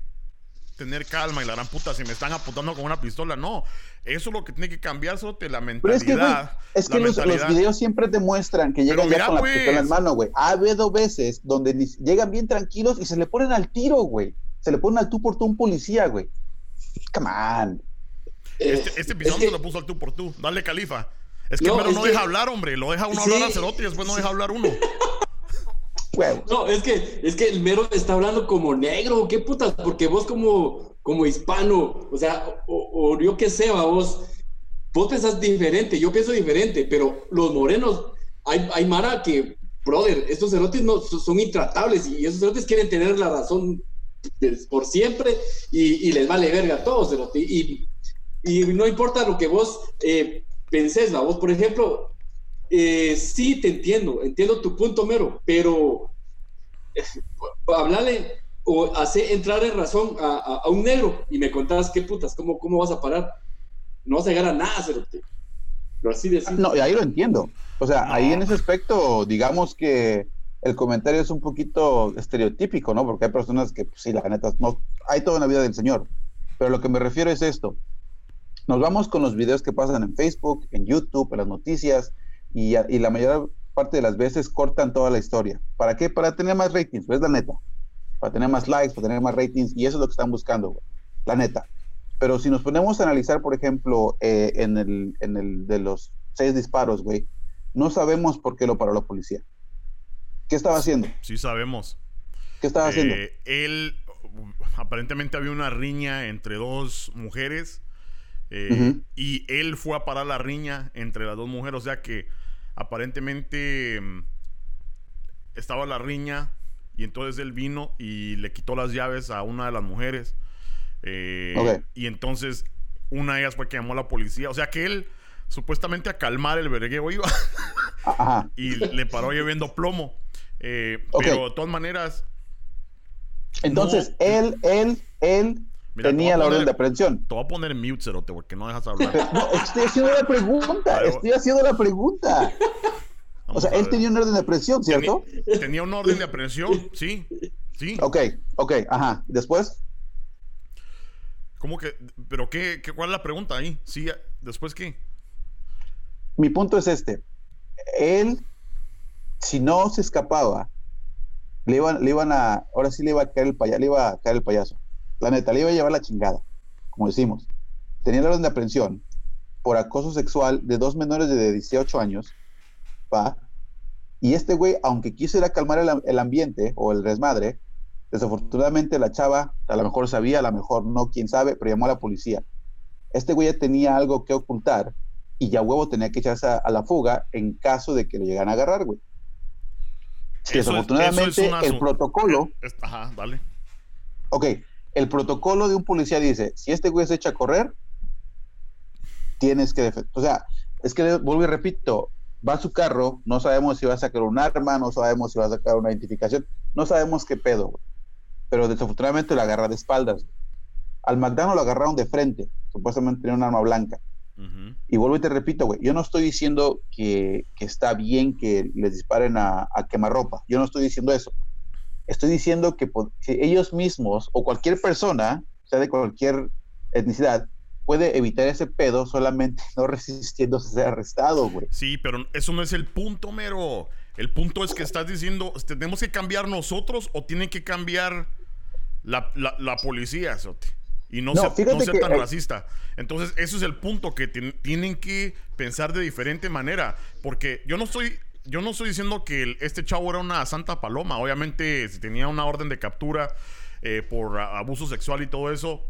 tener calma y la gran puta, si me están apuntando con una pistola, no. Eso es lo que tiene que cambiar, de la mentalidad. es que, los, videos siempre demuestran que llegan ya con la pistola en pues. mano, güey. Ha habido veces donde llegan bien tranquilos y se le ponen al tiro, güey. Se le ponen al tú por tú un policía, güey. Come on. Este, este episodio se lo puso al tú por tú. Dale, califa. Es que no, no deja hablar, hombre. Lo deja uno hablar a Cerote y después no deja hablar uno. No, es que, es que el mero está hablando como negro, qué putas, porque vos como, como hispano, o sea, o, yo qué sé, vos, vos pensás diferente, yo pienso diferente, pero los morenos, hay, hay Mara que, brother, estos cerotes no, son intratables y esos cerotes quieren tener la razón por siempre y, les vale verga a todos, Y, y no importa lo que vos eh, pensés, la vos, por ejemplo, eh, sí te entiendo, entiendo tu punto, Mero, pero eh, hablarle o hacer entrar en razón a, un negro y me contabas qué putas, cómo, cómo vas a parar. No vas a llegar a nada, Pero así de No, y ahí lo entiendo. O sea, ahí en ese aspecto, digamos que el comentario es un poquito estereotípico, ¿no? Porque hay personas que, pues, sí, la neta, no, hay toda una vida del Señor. Pero lo que me refiero es esto. Nos vamos con los videos que pasan en Facebook, en YouTube, en las noticias, y, la mayor parte de las veces cortan toda la historia. ¿Para qué? Para tener más ratings, es la neta. Para tener más likes, para tener más ratings, y eso es lo que están buscando, La neta. Pero si nos ponemos a analizar, por ejemplo, eh, en, el, en el de los seis disparos, güey, no sabemos por qué lo paró la policía. ¿Qué estaba haciendo? Sí, sabemos. ¿Qué estaba haciendo? Eh, él, aparentemente había una riña entre dos mujeres eh, y él fue a parar la riña entre las dos mujeres. O sea que aparentemente mm, estaba la riña y entonces él vino y le quitó las llaves a una de las mujeres. Eh, y entonces una de ellas fue que llamó a la policía. O sea que él supuestamente a calmar el vergueo iba. y le paró lloviendo plomo. Eh, pero de todas maneras. Entonces, él, él, él tenía la orden de aprehensión. Te voy a poner en mute, Cerote, porque no dejas hablar. no, estoy haciendo la pregunta. Estoy haciendo la pregunta. o sea, él tenía una orden de aprehensión, ¿cierto? Tenía, una orden de aprehensión, sí. Sí. Ok, ok, ajá. ¿Después? ¿Cómo que? ¿Pero qué, qué, cuál es la pregunta ahí? Sí, ¿después qué? Mi punto es este. Él, si no se escapaba, le iban, le iban a, ahora sí le iba a caer el payaso, le iba a caer el payaso. La neta, le iba a llevar la chingada, como decimos. Tenía la orden de aprehensión por acoso sexual de dos menores de 18 años, ¿va? Y este güey, aunque quiso ir a calmar el, ambiente o el desmadre, desafortunadamente la chava a lo mejor sabía, a lo mejor no, quién sabe, pero llamó a la policía. Este güey ya tenía algo que ocultar y ya huevo tenía que echarse a, la fuga en caso de que lo llegaran a agarrar, güey. desafortunadamente el protocolo... Ajá, vale. Ok, el protocolo de un policía dice, si este güey se echa a correr, tienes que defender. O sea, es que vuelvo y repito, va a su carro, no sabemos si va a sacar un arma, no sabemos si va a sacar una identificación, no sabemos qué pedo, güey. Pero desafortunadamente lo agarra de espaldas. Al McDonald's lo agarraron de frente, supuestamente tenía un arma blanca. Y vuelvo y te repito, güey, yo no estoy diciendo que, está bien que les disparen a, a quemarropa, yo no estoy diciendo eso. Estoy diciendo que, ellos mismos o cualquier persona, sea de cualquier etnicidad, puede evitar ese pedo solamente no resistiéndose a ser arrestado, güey. Sí, pero eso no es el punto, mero. El punto es que estás diciendo, ¿tenemos que cambiar nosotros o tiene que cambiar la, policía, Sote? Y no, ser, tan racista. Entonces, eso es el punto, que tienen que pensar de diferente manera. Porque yo no estoy yo no estoy diciendo que este chavo era una santa paloma. Obviamente, si tenía una orden de captura eh, por abuso sexual y todo eso,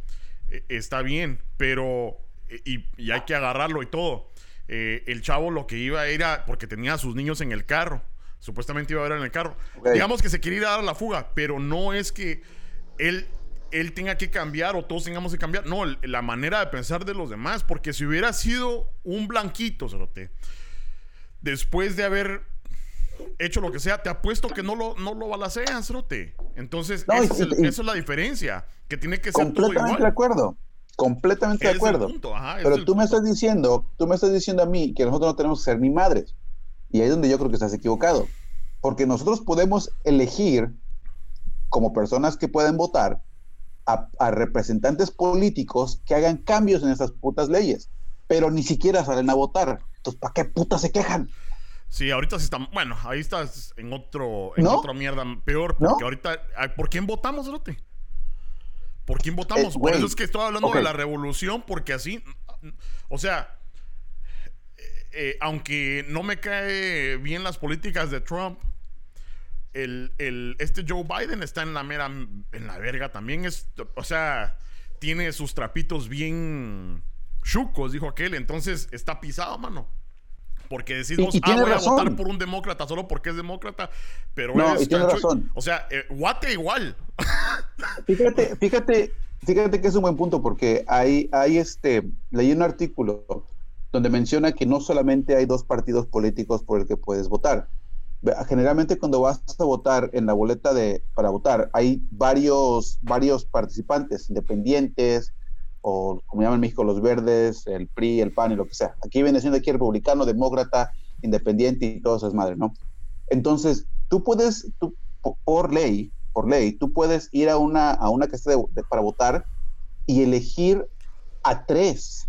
eh, está bien, pero. Y, hay que agarrarlo y todo. Eh, el chavo lo que iba era porque tenía a sus niños en el carro. Supuestamente iba a ver en el carro. Digamos que se quería ir a dar la fuga, pero no es que él él tenga que cambiar o todos tengamos que cambiar. No, la manera de pensar de los demás. Porque si hubiera sido un blanquito, te después de haber hecho lo que sea, te apuesto que no lo, no lo balacean, Cerote. Entonces, esa, es la diferencia, que tiene que ser Completamente de acuerdo. Completamente de acuerdo. Pero tú me estás diciendo, tú me estás diciendo a mí que nosotros no tenemos que ser ni madres. Y ahí es donde yo creo que estás equivocado. Porque nosotros podemos elegir como personas que pueden votar a, representantes políticos que hagan cambios en esas putas leyes, pero ni siquiera salen a votar. Entonces, ¿para qué putas se quejan? Sí, ahorita sí están. Bueno, ahí estás en otro, en otra mierda peor. Porque ahorita. ¿Por quién votamos, Rote? ¿Por quién votamos? Eh, Por eso es que estoy hablando de la revolución, porque así. O sea. Eh, eh, aunque no me cae bien las políticas de Trump, el, el, este Joe Biden está en la mera. En la verga también. Es, o sea, tiene sus trapitos bien chucos, dijo aquel. Entonces está pisado, mano. Porque decís vos, ah, voy a votar por un demócrata solo porque es demócrata, pero no, y tiene razón. O sea, eh, guate igual. Fíjate, fíjate, fíjate que es un buen punto porque hay, hay este, leí un artículo donde menciona que no solamente hay dos partidos políticos por el que puedes votar. Generalmente cuando vas a votar en la boleta de para votar hay varios varios participantes independientes, o como llaman en México los verdes, el PRI, el PAN y lo que sea. Aquí viene siendo aquí republicano, demócrata, independiente y todas esas madres, ¿no? Entonces, tú puedes, por ley, por ley, tú puedes ir a una, a una casa para votar y elegir a tres,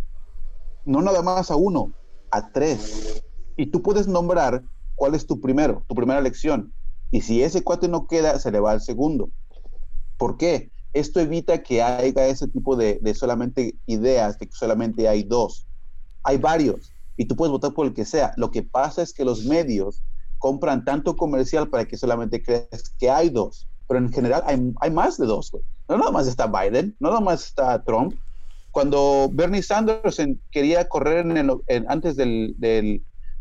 no nada más a uno, a tres. Y tú puedes nombrar cuál es tu primero, tu primera elección. Y si ese cuate no queda, se le va al segundo. ¿Por qué? Esto evita que haya ese tipo de, solamente ideas, de que solamente hay dos. Hay varios y tú puedes votar por el que sea. Lo que pasa es que los medios compran tanto comercial para que solamente creas que hay dos. Pero en general hay, más de dos, No nada más está Biden, no nada más está Trump. Cuando Bernie Sanders quería correr antes del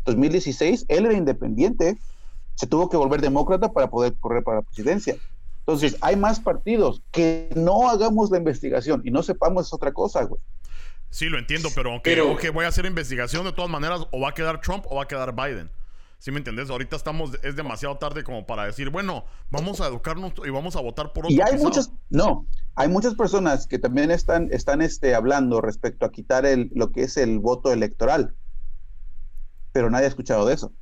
2016, él era independiente. Se tuvo que volver demócrata para poder correr para la presidencia. Entonces, hay más partidos. Que no hagamos la investigación y no sepamos es otra cosa, güey. Sí, lo entiendo, pero aunque voy a hacer investigación de todas maneras, o va a quedar Trump o va a quedar Biden. ¿Sí me entendés? Ahorita estamos, es demasiado tarde como para decir, bueno, vamos a educarnos y vamos a votar por otro. Y hay muchas, no, hay muchas personas que también están, están este, hablando respecto a quitar el, lo que es el voto electoral. Pero nadie ha escuchado de eso.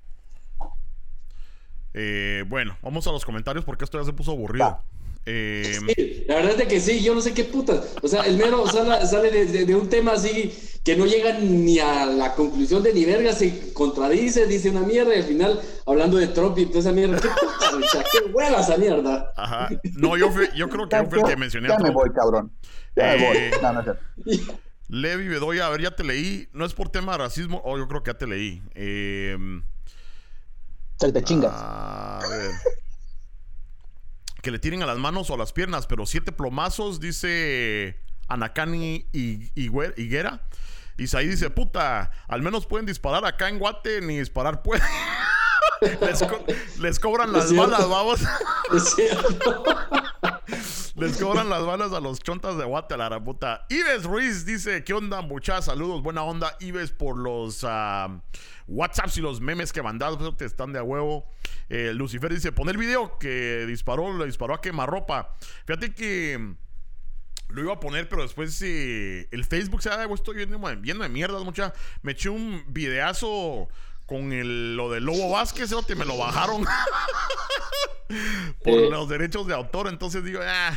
Eh, bueno, vamos a los comentarios porque esto ya se puso aburrido. Eh, la verdad es que sí, yo no sé qué putas. O sea, el mero sale, de, un tema así que no llega ni a la conclusión de ni verga, se contradice, dice una mierda y al final hablando de Trump y toda esa mierda. ¿Qué puta, qué hueva esa mierda? Ajá. No, yo, yo creo que yo fui el que mencioné. Ya me voy, cabrón. Ya me voy. Eh, no, no, Levi Bedoya, a ver, ya te leí. No es por tema de racismo, o oh, yo creo que ya te leí. Eh. Te chingas. A ver. que le tiren a las manos o a las piernas, pero siete plomazos, dice Anacani y Higuera. Y ahí dice, puta, al menos pueden disparar acá en Guate, ni disparar pueden. les, cobran las balas, vamos. Les cobran las balas a los chontas de Guate, a la puta. Ives Ruiz dice, ¿qué onda, muchachos? Saludos, buena onda. Ives por los... Ah, WhatsApps y los memes que mandas te están de a huevo. Eh, Lucifer dice: Pon el video que disparó, le disparó a quemarropa. Fíjate que lo iba a poner, pero después eh, el Facebook se ha estoy viendo, viendo de mierdas, mucha. Me eché un videazo con el, lo de Lobo Vázquez, te me lo bajaron por los derechos de autor. Entonces digo, ah,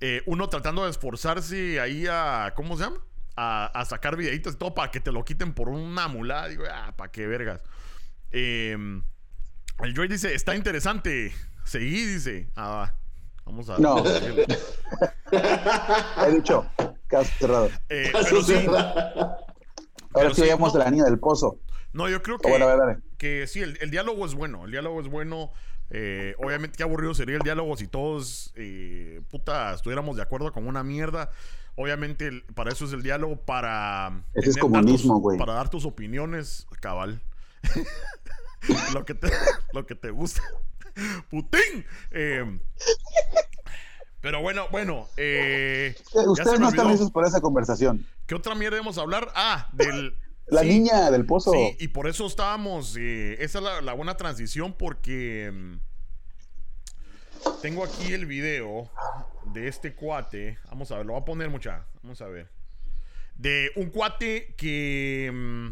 eh, uno tratando de esforzarse ahí a, ¿cómo se llama? a, sacar videitos y todo para que te lo quiten por una mulada. Digo, ah, para qué vergas. Em, el Joy dice, está interesante. Seguí, dice. Ah, vamos a... No. He dicho, caso cerrado. Eh, pero sí, Ahora sí veamos la niña del pozo. No, yo creo que, que sí, el, diálogo es bueno. El diálogo es bueno. Eh, obviamente, qué aburrido sería el diálogo si todos, eh, puta, estuviéramos de acuerdo con una mierda. Obviamente, para eso es el diálogo, para. Ese es comunismo, güey. Para dar tus opiniones, cabal. lo, que te, lo que te gusta. Putín. Eh, pero bueno, bueno. Eh, Ustedes no están listos por esa conversación. ¿Qué otra mierda a hablar? Ah, del. La niña del pozo. Sí, y por eso estábamos. Eh, esa es la, la, buena transición porque. Mm, tengo aquí el video de este cuate. Vamos a ver, lo voy a poner mucha. Vamos a ver. De un cuate que mm,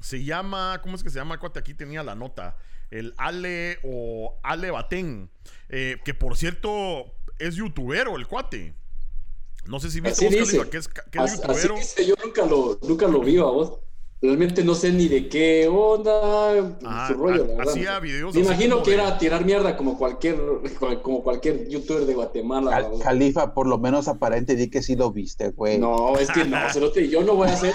se llama. ¿Cómo es que se llama el cuate? Aquí tenía la nota. el Ale o Ale Batén, eh, que por cierto es youtubero el cuate. No sé si viste Así vos, dice. Califa, que es, que es Así- así youtubero. dice, yo nunca lo, nunca lo vi a vos. Realmente no sé ni de qué onda Ajá, su rollo. la hacía videos Me imagino que de- era tirar mierda como cualquier, como cualquier youtuber de Guatemala. Califa, por lo menos aparente, di que sí lo viste, güey. No, es que no, cerote, yo no voy a hacer,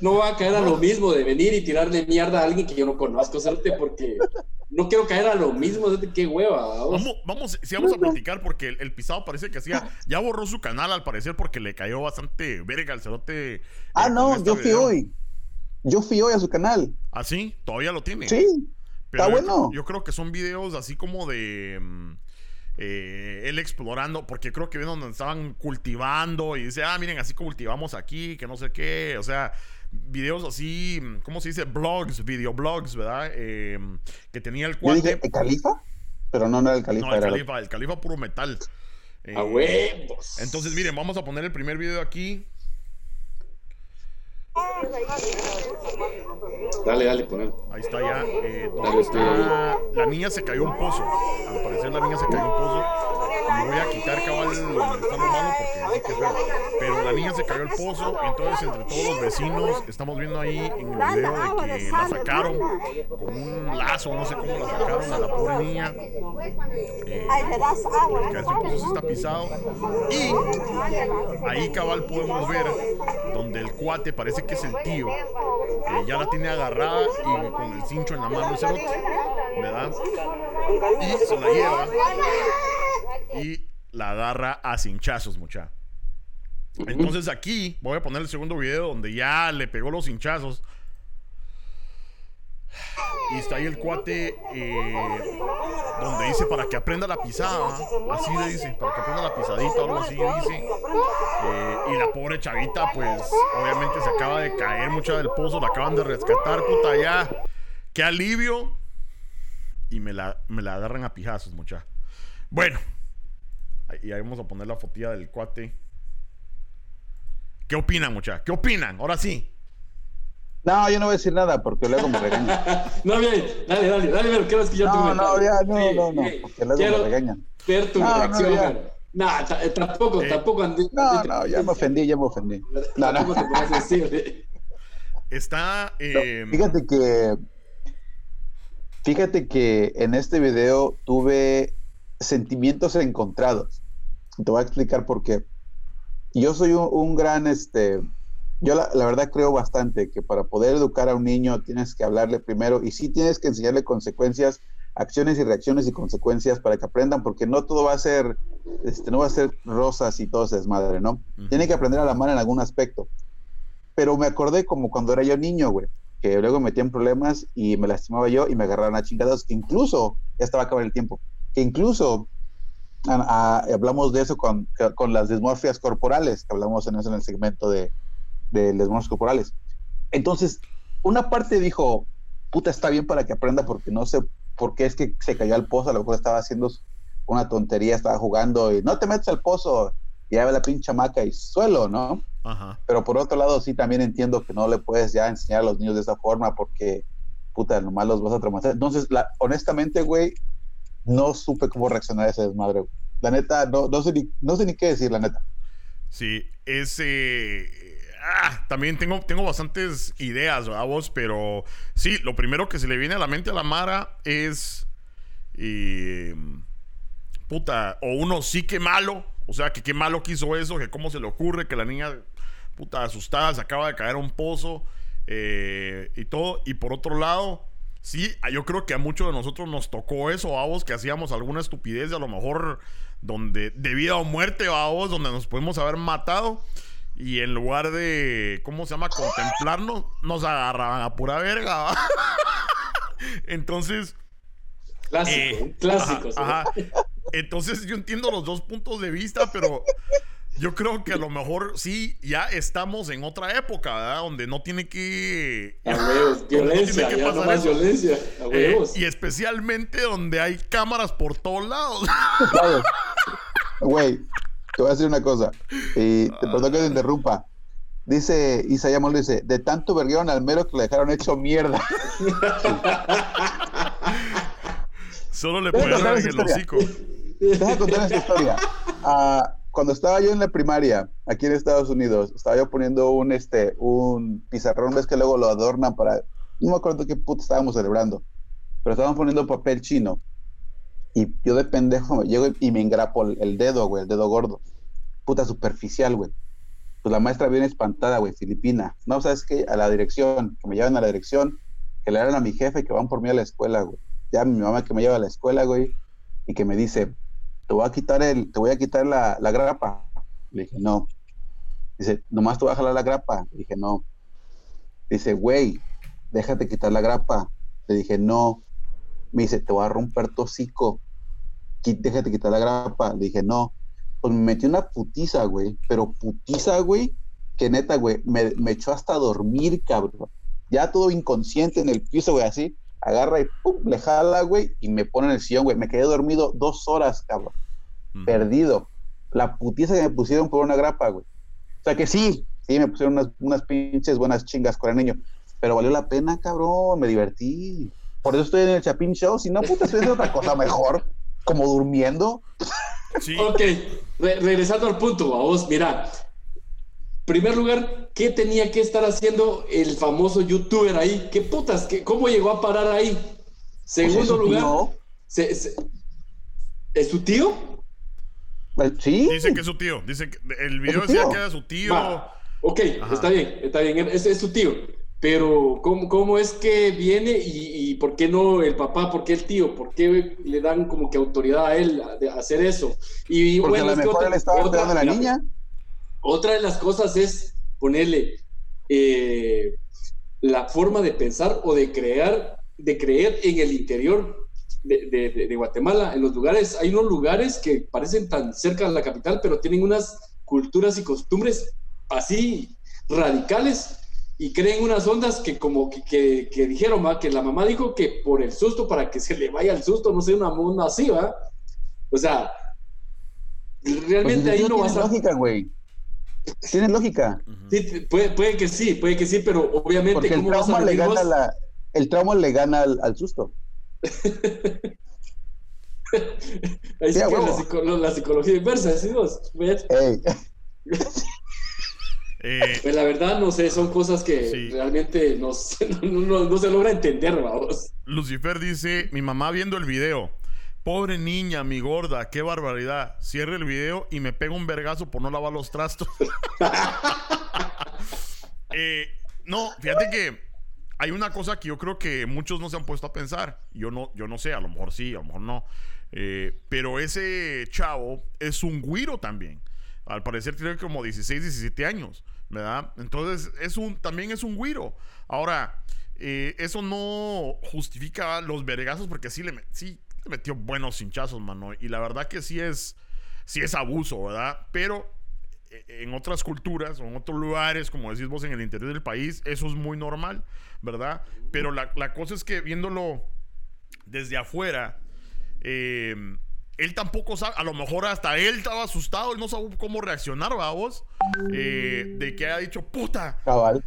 no voy a caer a lo mismo de venir y tirarle mierda a alguien que yo no conozco, cerote, porque no quiero caer a lo mismo, cerote, qué hueva. vos. Vamos, vamos, sí, vamos a platicar porque el, el pisado parece que hacía. Ya borró su canal al parecer porque le cayó bastante verga al cerote. eh, ah, no, este yo fui hoy. Yo fui hoy a su canal. ¿Ah, sí? Todavía lo tiene. Sí, Pero está yo- bueno. Yo creo que son videos así como de. mm, eh, él explorando, porque creo que ven donde estaban cultivando y dice, ah, miren, así cultivamos aquí, que no sé qué, o sea, videos así, mm, ¿cómo se dice? Blogs, videoblogs, ¿verdad? Eh, que tenía el Yo cuate. dije, ¿el Califa? Pero no, no era el Califa, no, el era el califa, el califa puro metal. Eh, A huevos. Entonces, miren, vamos a poner el primer video aquí. Dale, dale, ponelo. Ahí está ya. eh, Dale, está- La niña se cayó un pozo. Al parecer la niña se cayó un pozo. Me voy a quitar cabal donde está lo malo porque sí que es feo. Pero la niña se cayó al pozo. Entonces entre todos los vecinos estamos viendo ahí en el video de que la sacaron con un lazo, no sé cómo la sacaron a la pobre niña. Eh, porque ese pozo está pisado. Y ahí cabal podemos ver donde el cuate parece que es el tío. eh, ya la tiene agarrada y con el cincho en la mano el cerote, ¿verdad? Y se la lleva y la agarra a cinchazos, mucha. Entonces aquí voy a poner el segundo video donde ya le pegó los hinchazos. Y está ahí el cuate eh, donde dice para que aprenda la pisada. Así le dice, para que aprenda la pisadita o algo así dice. Eh, y la pobre chavita, pues obviamente se acaba de caer mucha del pozo, la acaban de rescatar, puta ya. Qué alivio. Y me la, me la agarran a pijazos, mucha. Bueno, y ahí vamos a poner la fotilla del cuate. ¿Qué opinan, mucha? ¿Qué opinan? Ahora sí. No, yo no voy a decir nada porque luego me regañan. No, bien, dale, dale, dale, pero quiero escuchar tu No, no, ya, no, Sí, no, no, sí. porque luego Quiero me regañan. ver tu No, no, reacción. ya. man. Nah, eh, tampoco, Eh, tampoco. andi- No, no, ya me ofendí, ya me ofendí. No, no. Te pongas sensible. Está. No, eh, Fíjate que. Fíjate que en este video tuve sentimientos encontrados. Te voy a explicar por qué. Yo soy un, un gran, este, yo la, la verdad creo bastante que para poder educar a un niño tienes que hablarle primero y sí tienes que enseñarle consecuencias, acciones y reacciones y consecuencias para que aprendan, porque no todo va a ser, este, no va a ser rosas y todo ese desmadre, ¿no? Ujú. Tiene que aprender a la mano en algún aspecto. Pero me acordé como cuando era yo niño, güey, que luego me metía en problemas y me lastimaba yo y me agarraron a chingados, que incluso, ya estaba a acabar el tiempo, que incluso a- a- hablamos de eso con, con las dismorfias corporales, que hablamos en eso en el segmento de, de lesmorfias corporales. Entonces, una parte dijo, puta, está bien para que aprenda porque no sé por qué es que se cayó al pozo, a lo mejor estaba haciendo una tontería, estaba jugando y no te metes al pozo, y ya ve la pinche maca y suelo, ¿no? Ajá. Pero por otro lado, sí también entiendo que no le puedes ya enseñar a los niños de esa forma porque, puta, nomás los vas a traumatizar. Entonces, la, honestamente, güey, no supe cómo reaccionar a ese desmadre. güey. La neta, no, no, sé ni, no sé ni qué decir, la neta. Sí, ese. Ah, también tengo, tengo bastantes ideas, ¿verdad, vos? Pero sí, lo primero que se le viene a la mente a la Mara es. eh, puta, o uno sí que malo. O sea, que qué malo que hizo eso, que cómo se le ocurre que la niña, puta, asustada, se acaba de caer a un pozo eh, y todo. Y por otro lado, sí, yo creo que a muchos de nosotros nos tocó eso, vos, que hacíamos alguna estupidez, a lo mejor donde de vida o muerte, vos, donde nos podemos haber matado. Y en lugar de, ¿cómo se llama? Contemplarnos, nos agarraban a pura verga. ¿va? Entonces, Clásico, eh, clásico. ajá, ¿sí? ajá. Entonces yo entiendo los dos puntos de vista, pero yo creo que a lo mejor sí, ya estamos en otra época, ¿verdad? Donde no tiene que... A huevos, violencia, tiene que ya no pasar más eso. violencia. A Eh, huevos. y especialmente donde hay cámaras por todos lados. Güey, te voy a decir una cosa. Y te perdón que te interrumpa. Dice Molo, dice, de tanto verguearon al mero que le dejaron hecho mierda. Solo le puede dar en el hocico. Deja contar esta historia. Ah, cuando estaba yo en la primaria, aquí en Estados Unidos, estaba yo poniendo un, este, un pizarrón, ves que luego lo adornan para, no me acuerdo qué puto estábamos celebrando, pero estábamos poniendo papel chino. Y yo de pendejo me llego y me engrapo el, dedo, güey, el dedo gordo. Puta superficial, güey. Pues la maestra viene espantada, güey, filipina. No, ¿sabes qué? A la dirección, que me llevan a la dirección, que le dan a mi jefe que van por mí a la escuela, güey. Ya mi mamá que me lleva a la escuela, güey, y que me dice, te voy a quitar el, te voy a quitar la, la grapa. Le dije, no. Dice, nomás te voy a jalar la grapa. Le dije, no. Dice, güey, déjate quitar la grapa. Le dije, no. Me dice, te voy a romper tu hocico. Déjate quitar la grapa. Le dije, no. Pues me metió una putiza, güey. Pero putiza, güey, que neta, güey, me, me echó hasta dormir, cabrón. Ya todo inconsciente en el piso, güey, así. Agarra y pum, le jala, güey, y me pone en el sillón, güey. Me quedé dormido dos horas, cabrón. Perdido. La putiza que me pusieron por una grapa, güey. O sea que sí, sí, me pusieron unas, unas pinches buenas chingas con el niño. Pero valió la pena, cabrón. Me divertí. Por eso estoy en el Chapin Show. Si no, puta, estoy haciendo otra cosa mejor. Como durmiendo. Ok, regresando al punto, vamos, mira. Primer lugar, ¿qué tenía que estar haciendo el famoso youtuber ahí? ¿Qué putas? Qué, ¿Cómo llegó a parar ahí? Segundo lugar, ¿es su tío? Pues, sí. Dice que es su tío. Dice que el video decía que era su tío. Ok, está bien, está bien. Es, es su tío. Pero, ¿cómo, ¿cómo, es que viene y, por qué no el papá, por qué el tío? ¿Por qué le dan como que autoridad a él de hacer eso? Y Porque bueno, a lo mejor él estaba otra, a la niña. Otra de las cosas es ponerle eh, la forma de pensar o de crear, de creer en el interior de, de, de, Guatemala. En los lugares, hay unos lugares que parecen tan cerca de la capital, pero tienen unas culturas y costumbres así radicales y creen unas ondas que como que, que, dijeron, que la mamá dijo que por el susto, para que se le vaya el susto, no sé, una onda así, ¿va? O sea, realmente pues ahí no vas a... lógica, güey. Tiene lógica. Sí, puede, puede, que sí, puede que sí, pero obviamente... el trauma, le gana la, el trauma le gana al, susto. ahí sí, que la, la, psicología inversa, ¿sí vos? Eh, pues la verdad, no sé, son cosas que realmente no, no, se logra entender, vamos. Lucifer dice, mi mamá viendo el video, pobre niña, mi gorda, qué barbaridad. Cierre el video y me pega un vergazo por no lavar los trastos. Eh, no, fíjate que hay una cosa que yo creo que muchos no se han puesto a pensar. Yo no, yo no sé, a lo mejor sí, a lo mejor no. Eh, pero ese chavo es un guiro también. Al parecer tiene como 16, 17 años, ¿verdad? Entonces, es un, también es un güiro. Ahora, eh, eso no justifica los vergazos porque sí le, le metió buenos hinchazos, mano. Y la verdad que sí es, sí es abuso, ¿verdad? Pero eh, en otras culturas o en otros lugares, como decís vos, en el interior del país, eso es muy normal, ¿verdad? Pero la, la cosa es que viéndolo desde afuera, eh, él tampoco sabe, a lo mejor hasta él estaba asustado, él no sabe cómo reaccionar, vamos, eh, de que haya dicho, puta. Cabal.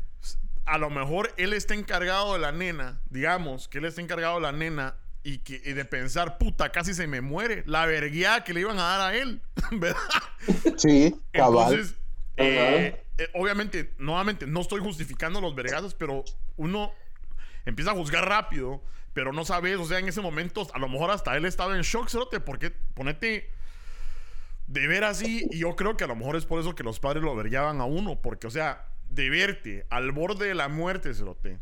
A lo mejor él está encargado de la nena, digamos, que él está encargado de la nena y, que, de pensar, puta, casi se me muere, la verguía que le iban a dar a él, ¿verdad? Sí, cabal. Entonces, eh, eh, obviamente, nuevamente, no estoy justificando los vergazos, pero uno empieza a juzgar rápido pero no sabes, o sea, en ese momento, a lo mejor hasta él estaba en shock, cerote, porque ponete de ver así, y yo creo que a lo mejor es por eso que los padres lo verillaban a uno, porque, o sea, de verte al borde de la muerte, cerote,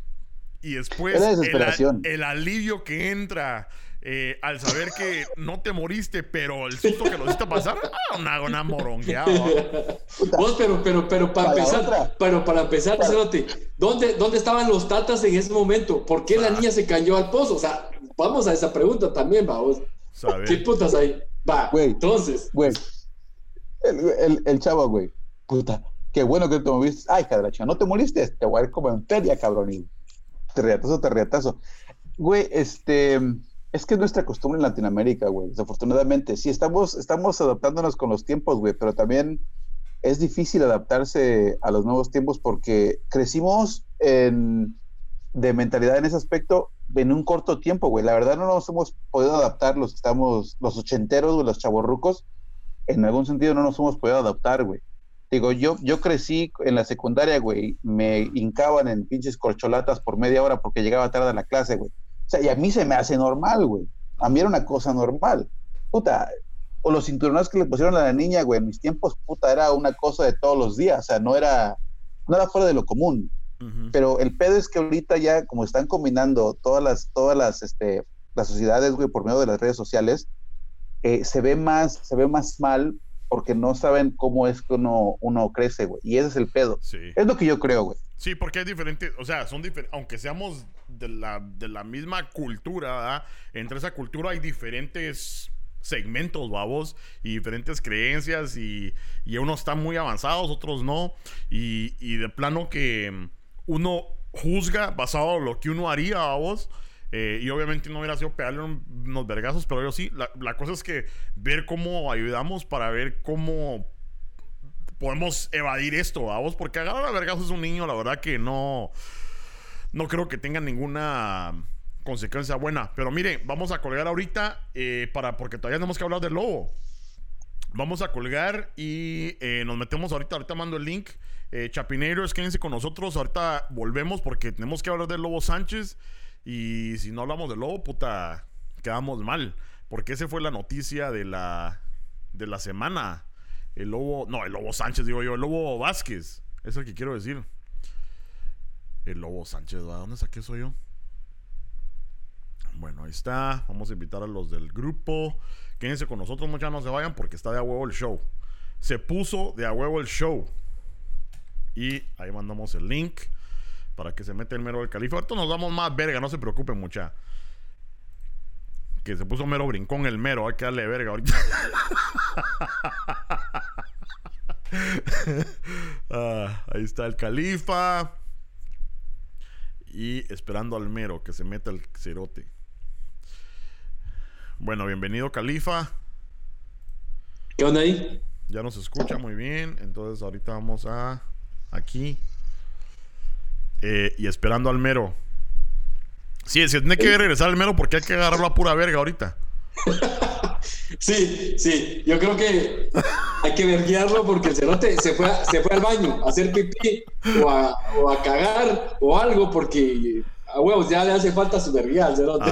y después el, el, alivio que entra eh, al saber que no te moriste, pero el susto que lo hiciste pasar, ah, una, una morongueada. Vos, pero, pero, pero para, empezar, pero para empezar, ¿dónde, ¿dónde estaban los tatas en ese momento? ¿Por qué la niña se cayó al pozo? O sea, vamos a esa pregunta también, vamos. ¿Qué putas hay? Va, güey, entonces. Güey, el, el, el, chavo, güey, puta, qué bueno que te moviste. Ay, cadracha, no te moriste, te voy a ir como en feria, cabrón. Y te reatazo, te reatazo. Güey, este es que es nuestra costumbre en Latinoamérica, güey. Desafortunadamente, sí, estamos, estamos adaptándonos con los tiempos, güey, pero también es difícil adaptarse a los nuevos tiempos porque crecimos en, de mentalidad en ese aspecto en un corto tiempo, güey. La verdad no nos hemos podido adaptar los que estamos, los ochenteros, güey, los chavorrucos. En algún sentido no nos hemos podido adaptar, güey. Digo, yo, yo crecí en la secundaria, güey. Me hincaban en pinches corcholatas por media hora porque llegaba tarde a la clase, güey. O sea, y a mí se me hace normal, güey. A mí era una cosa normal. Puta, o los cinturones que le pusieron a la niña, güey, en mis tiempos, puta, era una cosa de todos los días. O sea, no era, no era fuera de lo común. Pero el pedo es que ahorita ya, como están combinando todas las, todas las, este, las sociedades, güey, por medio de las redes sociales, eh, se ve más, se ve más mal porque no saben cómo es que uno, uno crece, güey. Y ese es el pedo. Es lo que yo creo, güey. Sí, porque es diferente, o sea, son diferentes, aunque seamos de la, de la misma cultura, ¿verdad? Entre esa cultura hay diferentes segmentos, babos, y diferentes creencias, y, y unos están muy avanzados, otros no, y, y de plano que uno juzga basado en lo que uno haría a vos. Eh, y obviamente no hubiera sido pegarle unos vergazos, pero yo sí. La, cosa es que ver cómo ayudamos para ver cómo podemos evadir esto a vos. Porque agarrar a vergazos es un niño, la verdad que no. No creo que tenga ninguna consecuencia buena. Pero mire, vamos a colgar ahorita eh, para, porque todavía tenemos que hablar del lobo. Vamos a colgar y eh, nos metemos ahorita. Ahorita mando el link eh, quédense con nosotros. Ahorita volvemos porque tenemos que hablar del Lobo Sánchez. Y si no hablamos del Lobo, puta, quedamos mal. Porque esa fue la noticia de la, de la semana. El Lobo, no, el Lobo Sánchez, digo yo, el Lobo Vázquez. Es el que quiero decir. El Lobo Sánchez, ¿a dónde saqué soy yo? Bueno, ahí está. Vamos a invitar a los del grupo. Quédense con nosotros, muchachos, no se vayan porque está de a huevo el show. Se puso de a huevo el show. Y ahí mandamos el link para que se meta el mero del califa. Ahorita nos damos más verga, no se preocupen, mucha. Que se puso mero brincón el mero, hay que darle verga ahorita. Ah, ahí está el califa. Y esperando al mero que se meta el cerote. Bueno, bienvenido, califa. ¿Qué onda ahí? Ya nos escucha muy bien. Entonces ahorita vamos a aquí eh, y esperando al mero. Sí, se tiene que regresar al mero porque hay que agarrarlo a pura verga ahorita. sí, sí, yo creo que hay que verguiarlo porque el cerote se fue, se fue al baño a hacer pipí o a, o a cagar o algo porque a huevos ya le hace falta su verguía al cerote.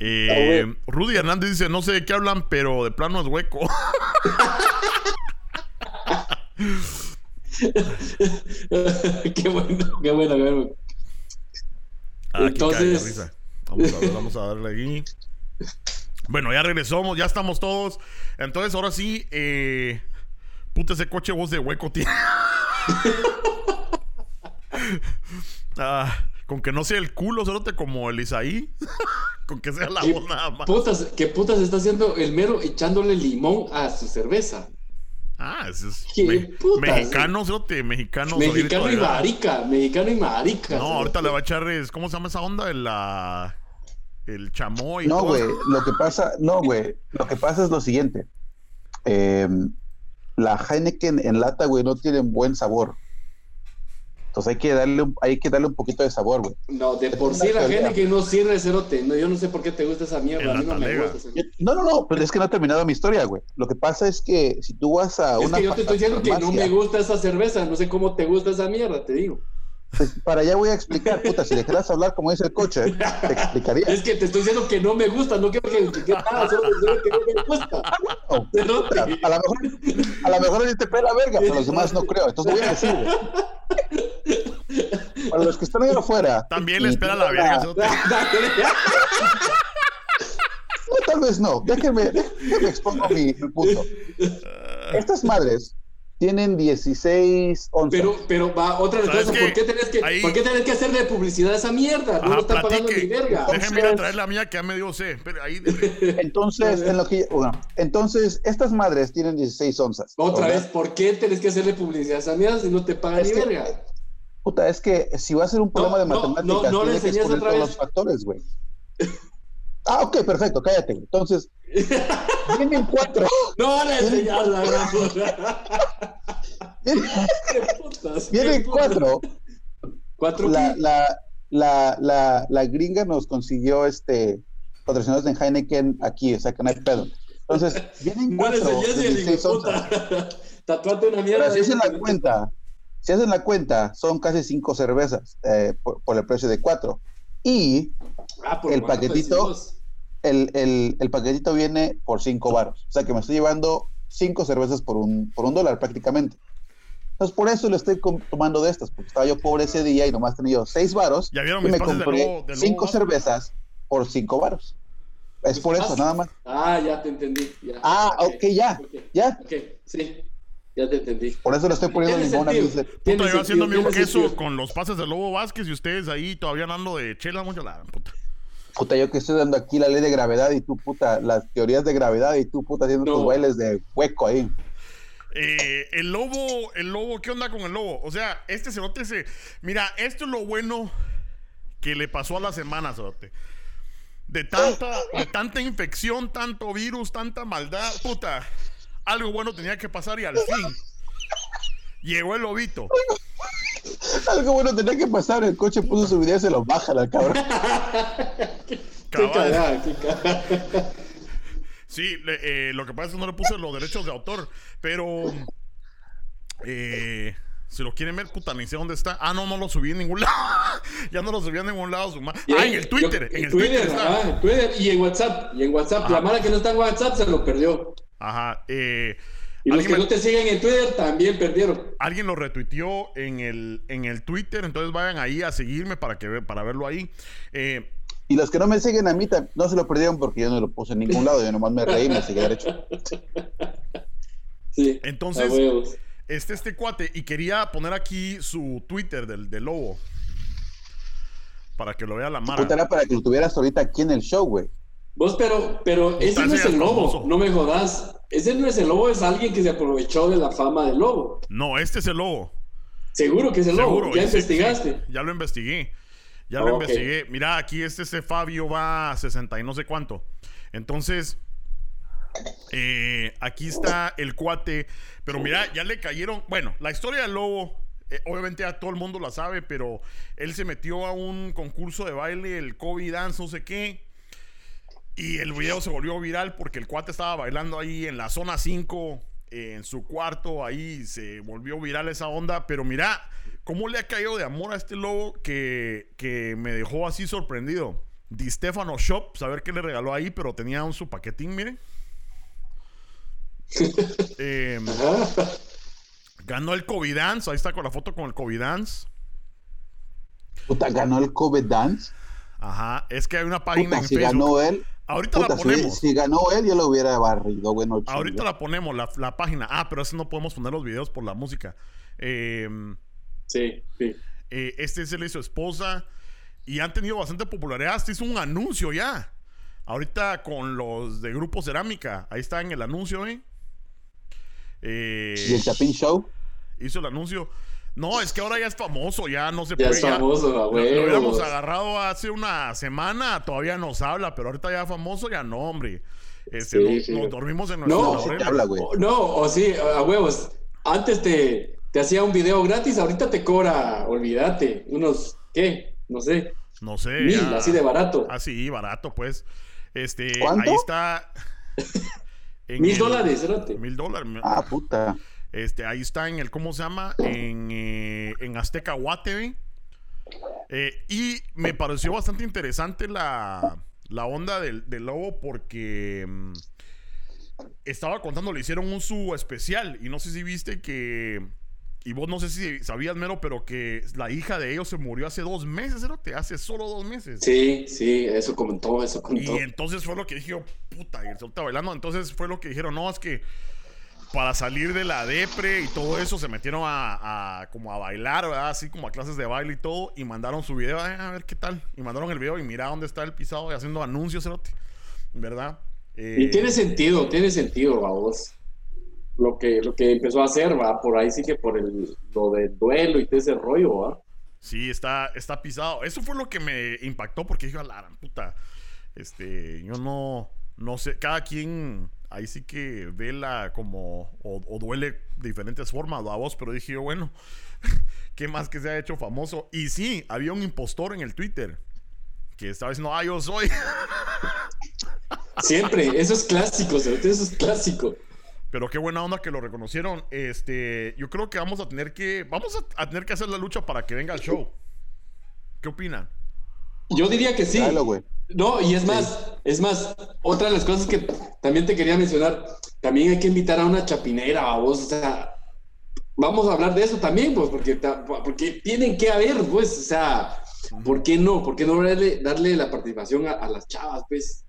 Eh, Rudy Hernández dice, no sé de qué hablan, pero de plano es hueco. qué bueno, qué bueno, qué bueno. Ah, Entonces, vamos a, vamos a darle aquí. Bueno, ya regresamos, ya estamos todos. Entonces, ahora sí, eh, puta, ese coche voz de hueco tiene. ah, con que no sea el culo, te como el Isaí. con que sea la voz nada más. Putas, ¿Qué putas está haciendo el mero echándole limón a su cerveza? Ah, eso es mexicano, te mexicano. Mexicano y marica, mexicano y marica. No, ahorita le va a echar, ¿cómo se llama esa onda? La, el chamoy. No, güey, lo que pasa, no, güey, lo que pasa es lo siguiente. Em, la Heineken en lata, güey, no tiene buen sabor. Entonces hay que darle un, hay que darle un poquito de sabor, güey. No, de por sí la gente que no sirve cerote. No, yo no sé por qué te gusta esa mierda. A mí no me gusta No, no, no, pero es que no ha terminado mi historia, güey. Lo que pasa es que si tú vas a es una. Es que yo te estoy diciendo que no me gusta esa cerveza. No sé cómo te gusta esa mierda, te digo. Pues para allá voy a explicar, puta, si dejaras hablar como dice el coche, te explicaría. Es que te estoy diciendo que no me gusta, no quiero que, que, nada, solo que no me gusta. Ah, bueno, a, lo mejor, a lo mejor te pela verga, pero los demás no creo, entonces voy a decir. Para los que están ahí afuera. También le espera la verga. No, tal vez no. Déjenme, déjenme expongo mi, mi punto. Estas madres tienen 16, 11. Pero, pero va, otra vez, ¿por qué, tenés que, ¿por qué tenés que hacerle publicidad a esa mierda? No lo está pagando ni verga. Déjeme ir a traer la mía que ya me dio C. ahí, entonces, en lo que, bueno, entonces, estas madres tienen 16 onzas. Otra vez, ¿por qué tenés que hacerle publicidad a esa mierda si no te pagan ni verga? Puta, es que si va a ser un problema de matemáticas, no, no, tiene que exponer todos los factores, güey. Ah, ok, perfecto, cállate. Entonces, vienen cuatro. No le enseñas la Vienen, vienen cuatro. ¿Cuatro la, la, la, la, la gringa nos consiguió este patrocinados en Heineken aquí, o sea que no hay pedo. Entonces, vienen cuatro de 16 onzas. Tatuate una mierda. Pero si hacen la cuenta, si hacen la cuenta, son casi cinco cervezas eh, por, por, el precio de cuatro. Y Ah, el paquetito, decimos. El, el, el paquetito viene por cinco varos. O sea que me estoy llevando cinco cervezas por un, por un dólar prácticamente. Entonces, por eso le estoy tomando de estas, porque estaba yo pobre ese día y nomás tenía yo seis varos. ¿Ya vieron y me compré lobo- de lobo cinco vaso? cervezas por cinco varos. Es por eso, nada más. Ah, ya te entendí. ya. Ah, ok, ya, ok, ya. ok, sí, ya te entendí. Por eso le estoy poniendo limón a. Tiene Puta, yo haciendo mi queso con los pases de Lobo Vázquez y ustedes ahí todavía andando de chela mucho la puta. Puta, yo que estoy dando aquí la ley de gravedad y tú, puta, las teorías de gravedad y tú, puta, haciendo No. tus bailes de hueco ahí. Eh, el lobo, el lobo, ¿qué onda con el lobo? O sea, este cerote se. Mira, esto es lo bueno que le pasó a la semana, cerote. De tanta, de tanta infección, tanto virus, tanta maldad, puta. Algo bueno tenía que pasar y al fin llegó el lobito. Algo bueno tenía que pasar, el coche puso su video y se lo bajan al cabrón. Qué cagada, qué cagada. Sí, le- eh, lo que pasa es que no le puse los derechos de autor, pero eh, si lo quieren ver, puta, ni sé dónde está. Ah, no, no lo subí en ningún lado. ya no lo subí en ningún lado. Su ma- ah, en el Twitter, Yo- en el Twitter, está. ajá, en Twitter y en WhatsApp. Y en WhatsApp. La Ajá. mala que no está en WhatsApp se lo perdió. Ajá. Eh, Y los que me- no te siguen en Twitter también perdieron. alguien lo retuiteó en el, en el Twitter, entonces vayan ahí a seguirme para, que, para verlo ahí. Eh, Y los que no me siguen a mí no se lo perdieron porque yo no lo puse en ningún lado, yo nomás me reí y me seguí derecho. Sí. Entonces- este, este cuate, y quería poner aquí su Twitter del, del lobo. Para que lo vea la mara. Para que lo tuvieras ahorita aquí en el show, güey. Vos, pero, pero ese no es el lobo, famoso. no me jodas. Ese no es el lobo, es alguien que se aprovechó de la fama del lobo. No, este es el lobo. Seguro que es el Seguro. lobo. Ya investigaste. sí, ya lo investigué. Ya lo investigué. Mira, aquí este, este Fabio va a 60 y no sé cuánto. Entonces, eh, aquí está el cuate. Pero mira, ya le cayeron. Bueno, la historia del lobo, eh, obviamente ya todo el mundo la sabe, pero él se metió a un concurso de baile, el COVID Dance, no sé qué. Y el video se volvió viral porque el cuate estaba bailando ahí en la zona 5, eh, en su cuarto, ahí se volvió viral esa onda. Pero mira, cómo le ha caído de amor a este lobo que, que me dejó así sorprendido. Di Stefano Shop, saber qué le regaló ahí, pero tenía un su paquetín, miren. Eh, Ajá. ganó el COVID Dance, ahí está con la foto con el COVID Dance. Puta, ganó el COVID Dance. Ajá, es que hay una página Puta, en si Facebook. ganó él. Ahorita Puta, la ponemos. si ganó él, yo lo hubiera barrido, bueno. Ahorita la ponemos, la, la página. Ah, pero eso no podemos poner los videos por la música. Eh, Sí, sí. eh, este es él y su esposa. Y han tenido bastante popularidad. Este hizo un anuncio ya. Ahorita con los de Grupo Cerámica. Ahí está en el anuncio, ¿eh? Eh, Y el Chapín Show. hizo el anuncio. No, es que ahora ya es famoso, ya no se Ya puede. es ya- famoso, a lo, lo hubiéramos agarrado hace una semana, todavía nos habla, pero ahorita ya famoso, ya no, hombre. Este, Sí, nos, sí. nos dormimos en No, nuestros No, sí te laureles. habla, güey. O- No, o sí, a huevos. Antes te, te hacía un video gratis, ahorita te cobra, olvídate, unos, ¿qué? No sé, No sé. mil, ya- así de barato. Así, barato, pues. Este, ¿Cuánto? ahí está. Mil el- dólares, espérate. Mil dólares. Ah, puta. Este, ahí está en el, ¿cómo se llama? En, eh, en Azteca Guateve. Eh, y me pareció bastante interesante la, la onda del, del lobo porque mm, estaba contando, le hicieron un su especial y no sé si viste que, y vos no sé si sabías, Mero, pero que la hija de ellos se murió hace dos meses, ¿te? Hace solo dos meses. Sí, sí, eso comentó, eso comentó. Y entonces fue lo que dije, yo, puta, y el sol está bailando. Entonces fue lo que dijeron, no, es que para salir de la depre y todo eso se metieron a, a- como a bailar, ¿verdad? Así como a clases de baile y todo. Y mandaron su video, "Ay, a ver qué tal. Y mandaron el video y mira dónde está el pisado y haciendo anuncios, cerote. ¿verdad? Eh, Y tiene sentido, tiene sentido, vamos. Lo que, lo que empezó a hacer, va, por ahí sí que por el, lo del duelo y todo ese rollo, va. Sí, está, está pisado. Eso fue lo que me impactó porque dije, a la puta. Este, yo no, no sé, cada quien ahí sí que vela como, o, o duele de diferentes formas, la voz, pero dije yo, bueno, ¿Qué más que se ha hecho famoso? Y sí, había un impostor en el Twitter que estaba diciendo, ah, yo soy. Siempre, eso es clásico, eso es clásico. Pero qué buena onda que lo reconocieron. Este, yo creo que vamos a tener que, vamos a, tener que hacer la lucha para que venga el show. ¿Qué opinan? Yo diría que sí. no, y es más, es más, otra de las cosas que también te quería mencionar, también hay que invitar a una chapinera, a vos, o sea, vamos a hablar de eso también, pues, porque, porque tienen que haber, pues, o sea, ¿por qué no? ¿Por qué no darle, darle la participación a, las chavas, pues?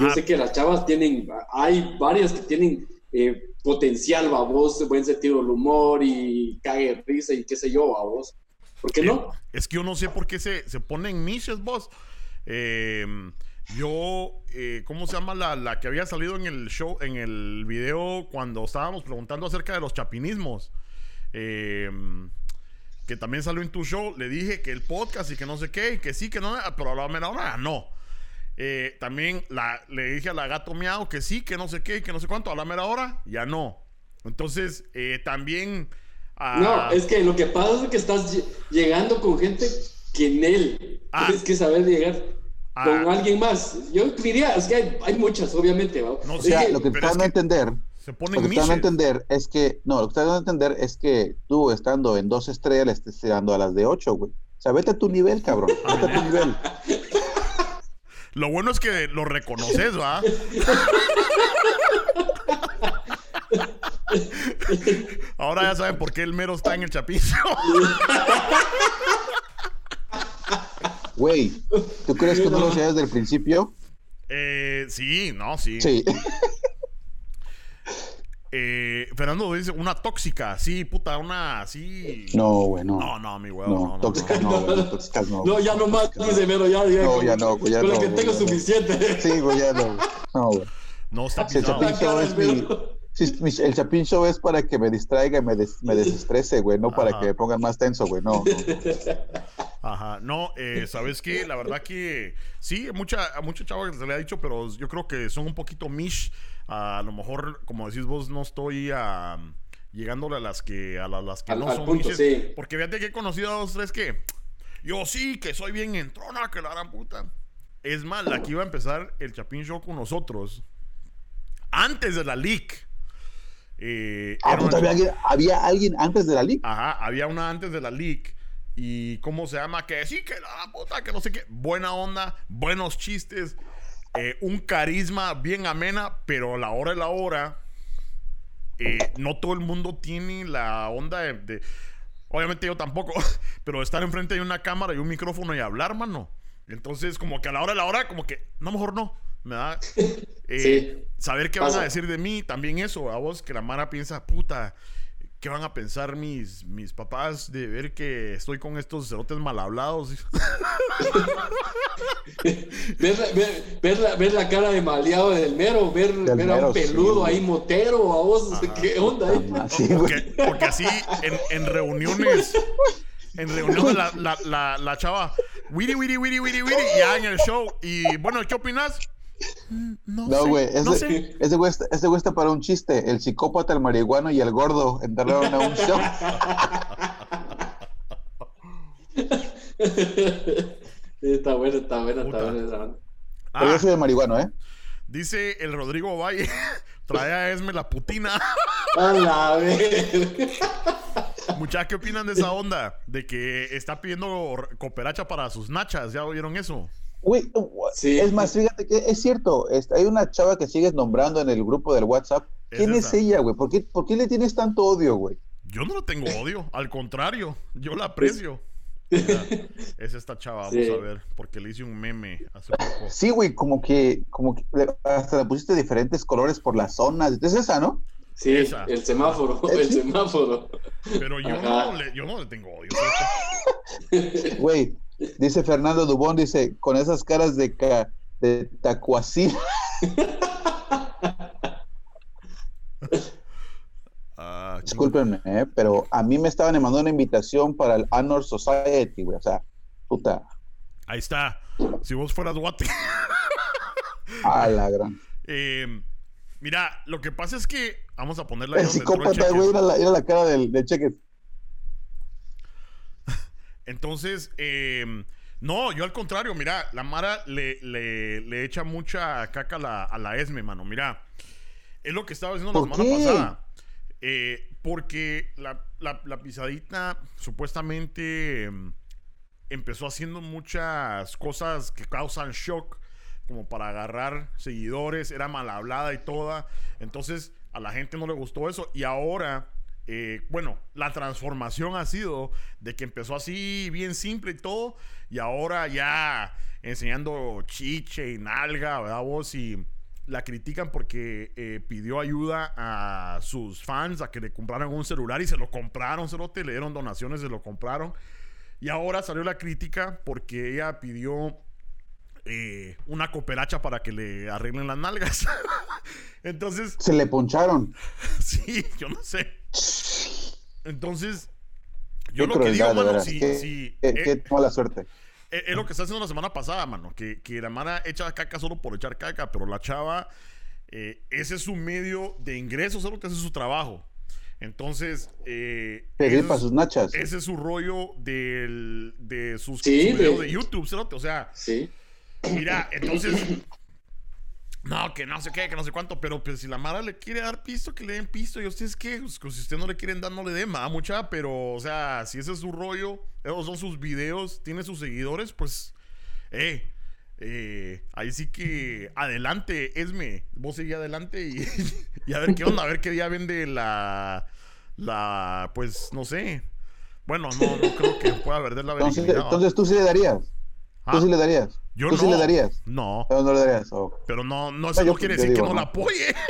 Yo sé que las chavas tienen, hay varias que tienen eh, potencial, vos, buen sentido del humor y cague risa y qué sé yo, a vos. ¿Por qué no? Es que yo no sé por qué se, se ponen niches, vos. Eh, yo, eh, ¿cómo se llama la, la, que había salido en el show, en el video cuando estábamos preguntando acerca de los chapinismos? que también salió en tu show, le dije que el podcast y que no sé qué, y que sí, que no, pero a la menor hora no. Eh, también la, le dije a la gato miau que sí, que no sé qué, que no sé cuánto, a la mera hora, ya no. Entonces, eh, No, es que lo que pasa es que estás llegando con gente que en él ah. tienes que saber llegar con alguien más. Yo diría, es que hay, muchas, obviamente. No, o sea, lo que están a entender... Se lo que están a entender es que, no, lo que están a entender es que tú estando en dos estrellas le estés tirando a las de ocho, güey. O sea, vete a tu nivel, cabrón. Vete a tu nivel. Lo bueno es que lo reconoces, ¿va? Ahora ya saben por qué el mero está en el chapizo. Güey, ¿tú crees que no lo sabías desde el principio? Eh, sí, no, sí. Sí. Eh, Fernando dice una tóxica, sí, puta, una así. No, güey, no. No, no, mi güey. No, no, tóxicas no, güey, tóxicas no. No, ya no más, dice Mero, ya, ya. No, ya no, güey, ya no. Con lo que tengo suficiente. Sí, güey, ya no. No, güey. No, está pisado. Si el Chapin Show es mi, si el Chapin Show es para que me distraiga y me, des, me desestrese, güey, no para que me pongan más tenso, güey, no. Ajá, no, eh, ¿sabes qué? La verdad que sí, mucha, a mucha chava se le ha dicho, pero yo creo que son un poquito mish a lo mejor, como decís vos, no estoy a, llegándole a las que, a las, que no son punto, Porque fíjate que he conocido a dos, tres que yo sí, que soy bien entrona, que la gran puta. Es más, aquí iba a empezar el Chapin Show con nosotros. Antes de la leak. Eh, ah, había, alguien antes de la leak. Ajá, había una antes de la leak. Y cómo se llama, que sí, que la puta, que no sé qué. Buena onda, buenos chistes. Eh, un carisma bien amena, pero a la hora de la hora, eh, no todo el mundo tiene la onda de, Obviamente yo tampoco, pero estar enfrente de una cámara y un micrófono y hablar, mano. Entonces, como que a la hora de la hora, como que, no, mejor no. Me da. Eh, saber qué van a decir de mí, también eso, a vos, que la Mara piensa, puta, ¿Qué van a pensar mis, mis papás de ver que estoy con estos cerotes mal hablados? ver, la, cara de maleado del mero, ver, ver a un peludo ahí motero, a vos, ¿qué onda ahí? porque, así en, en, reuniones, en reuniones la, la, la, la chava, wiri, wiri, wiri, wiri, wiri, ya en el show. Y bueno, ¿qué opinas? No, güey, ese, ese, güey está, ese güey está para un chiste. El psicópata, el marihuano y el gordo entraron a un show. está bueno, está bueno, está bueno. Pero yo soy de marihuano, ¿eh? Dice el Rodrigo Valle, trae a Esme la putina. A la vez. Muchachos, ¿qué opinan de esa onda? De que está pidiendo cooperacha para sus nachas. ¿Ya oyeron eso? Güey, es más, fíjate que es cierto, hay una chava que sigues nombrando en el grupo del WhatsApp. ¿Quién es, ella, güey? ¿Por qué, le tienes tanto odio, güey? Yo no tengo odio, al contrario, yo la aprecio. es esta chava, vamos a ver, porque le hice un meme hace poco. Sí, güey, como que, como que hasta le pusiste diferentes colores por las zonas. Es esa, ¿no? Sí, el semáforo, el semáforo. Pero yo no, le, yo no le tengo odio. Güey, Dice Fernando Dubón, dice, con esas caras de, ca de tacuacil. Ah, Discúlpenme, eh, pero a mí me estaban mandando una invitación para el Honor Society, güey. O sea, puta. Ahí está. Si vos fueras guate. ah, la gran. Eh, mira, lo que pasa es que vamos a ponerla El psicópata, güey, era la, la cara del, del cheque. Entonces, eh, no, yo al contrario, mira, la Mara le, le, le echa mucha caca a la, a la ESME, mano. Mira, es lo que estaba diciendo la ¿Por semana qué? pasada. Eh, porque la, la- la pisadita supuestamente em, empezó haciendo muchas cosas que causan shock, como para agarrar seguidores, era mal hablada y toda. Entonces a la gente no le gustó eso. Y ahora, eh, bueno, la transformación ha sido de que empezó así bien simple y todo, y ahora ya enseñando chiche y nalga, ¿verdad vos? Y la critican porque eh, pidió ayuda a sus fans a que le compraran un celular y se lo compraron, se lo le dieron donaciones, se lo compraron. Y ahora salió la crítica porque ella pidió eh, una cooperacha para que le arreglen las nalgas. Entonces, Se le poncharon. sí, yo no sé. Entonces, yo Qué lo que digo, mano, si, Qué- si, qué- eh, qué mala suerte. es, es lo que está haciendo la semana pasada, mano. Que, que la mara echa caca solo por echar caca, pero la chava, eh, ese es su medio de ingresos, es lo que hace su trabajo. Entonces, eh, ese para es- sus nachas. ese es su rollo del, de sus Sí, su video de- de YouTube, cerote. O sea, Sí. mira, entonces. No, que no sé qué, que no sé cuánto, pero pues si la Mara le quiere dar pisto, que le den pisto. Y ustedes qué, pues, que si usted no le quieren dar, no le den, va mucha, pero, o sea, si ese es su rollo, esos son sus videos, tiene sus seguidores, pues, eh, eh, ahí sí que adelante, Esme, vos seguí adelante y, y a ver qué onda, a ver qué día vende la, la, pues, no sé. Bueno, no, no creo que pueda vender la Entonces, entonces tú sí le darías. Ah, Tú sí le darías. yo tú no. sí le darías. No. No, no le darías. Oh. Pero no, no, eso No, yo- no quiere yo decir digo, que no, ¿no? la apoye.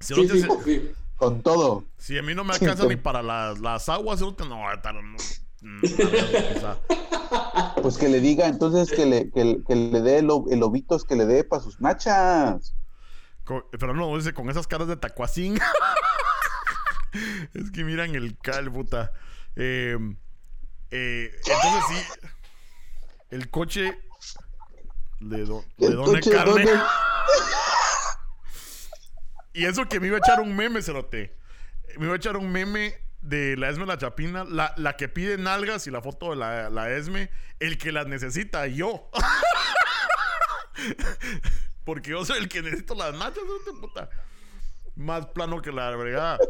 Si, Sí, te-. Con todo. si a mí no me alcanza con- ni para las, las aguas, no, te- no, o sea, Pues que le diga entonces que le, que, que le dé el, el que le dé para sus nachas. co- pero no, dice con esas caras de tacuacín. es que miran el cal, puta. Eh, eh, entonces sí, el coche le, do, le El coche, carne. Y eso que me iba a echar un meme, cerote. Me iba a echar un meme de la Esme La Chapina, la, la que pide nalgas y la foto de la, la Esme, el que las necesita, yo. Porque yo soy el que necesito las nachas, cerote, puta. Más plano que la bregada.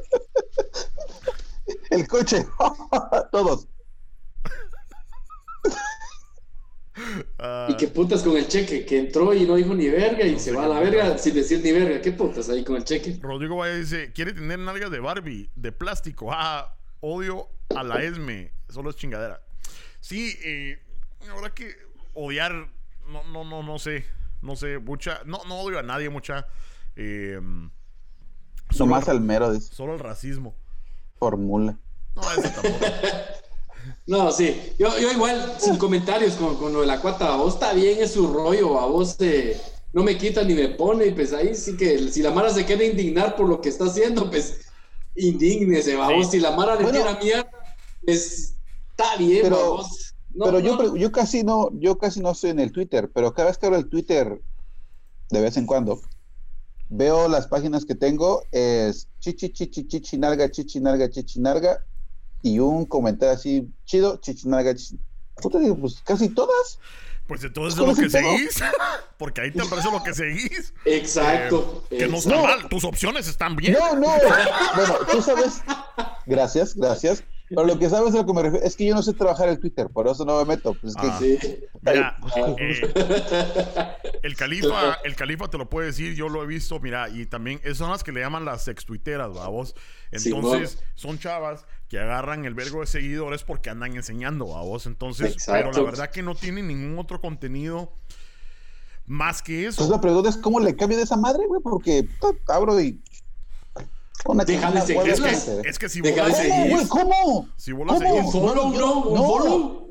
El coche. Todos. Ah, Y qué putas con el cheque, que entró y no dijo ni verga y No se va a la verga sin decir ni verga. ¿Qué putas ahí con el cheque? Rodrigo Valle dice, quiere tener nalgas de Barbie, de plástico. Ah, odio a la Esme. Solo es chingadera. Sí, eh, la verdad que odiar, no, no, no, no sé. No sé, mucha, no, no odio a nadie, mucha. Eh, solo, Nomás al mero de solo el racismo. formula. No, eso tampoco. No, sí. Yo, yo igual, sin comentarios con, con lo de la cuata, a vos está bien, es su rollo, a vos eh, no me quita ni me pone, y pues ahí sí que si la Mara se quiere indignar por lo que está haciendo, pues indígnese, a Sí. Si la Mara le Bueno. tira mierda, pues está bien, Pero- vos. No, pero yo, no. yo casi no, yo casi no estoy en el Twitter, pero cada vez que abro el Twitter, de vez en cuando, veo las páginas que tengo, es chichi, chichi, chichi, narga, chichi, narga, chichi, narga, y un comentario así, chido, chichi, narga, chichi. Puta, digo, pues casi todas. Pues entonces es ¿Cuál lo es que el pedo? seguís. Porque ahí te aparece lo que seguís. Exacto. Eh, que no está No. mal. Tus opciones están bien. No, no. Bueno, tú sabes. Gracias, gracias. Pero lo que sabes a lo que me refiero es que yo no sé trabajar el Twitter, por eso no me meto. Pues es que Ah. Sí. Mira, Ah. eh, el califa, el califa te lo puede decir, yo lo he visto, mira, y también esas son las que le llaman las sextuiteras, vos. Entonces, son chavas que agarran el vergo de seguidores porque andan enseñando, a vos. Entonces, Exacto. pero la verdad que no tienen ningún otro contenido más que Entonces eso. la pregunta es cómo le cambio de esa madre, güey, porque abro y. Seguirlas. güey, Es que, es que si vos Deja la de ¿Cómo, seguís, güey? ¿Cómo? si vos la ¿Cómo? seguís, Un follow, bro, un no. follow.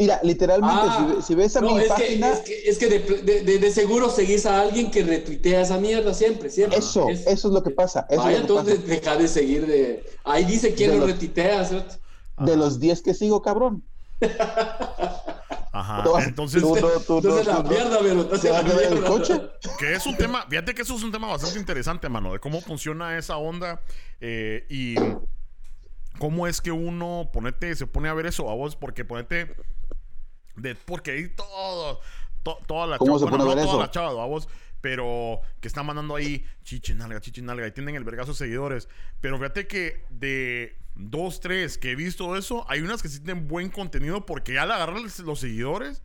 Mira, literalmente, Ah, si, si ves a no, mi es que, página, es que, es que de, de- de- seguro seguís a alguien que retuitea esa mierda siempre, siempre. eso, Es- eso es lo que pasa. Eso Vaya, es lo que entonces deja de seguir de. Ahí dice quién De lo los- retuitea, ¿cierto? pasa. De los 10 que sigo, cabrón. ajá, entonces, tú no- tú no- Entonces la tú no- mierda, pero ¿Te entonces la a el coche? que es un tema, fíjate que eso es un tema bastante interesante, mano, de cómo funciona esa onda eh, y ¿Cómo es que uno, ponete, se pone a ver eso a vos? Porque ponete, de, porque ahí todo, to- toda la ¿Cómo se bueno, pone a no ver toda eso? la chava, a vos, pero que están mandando ahí chichinalga, chichinalga, y tienen el vergazo seguidores. Pero fíjate que de dos, tres que he visto eso, hay unas que sí tienen buen contenido porque al agarrar los seguidores,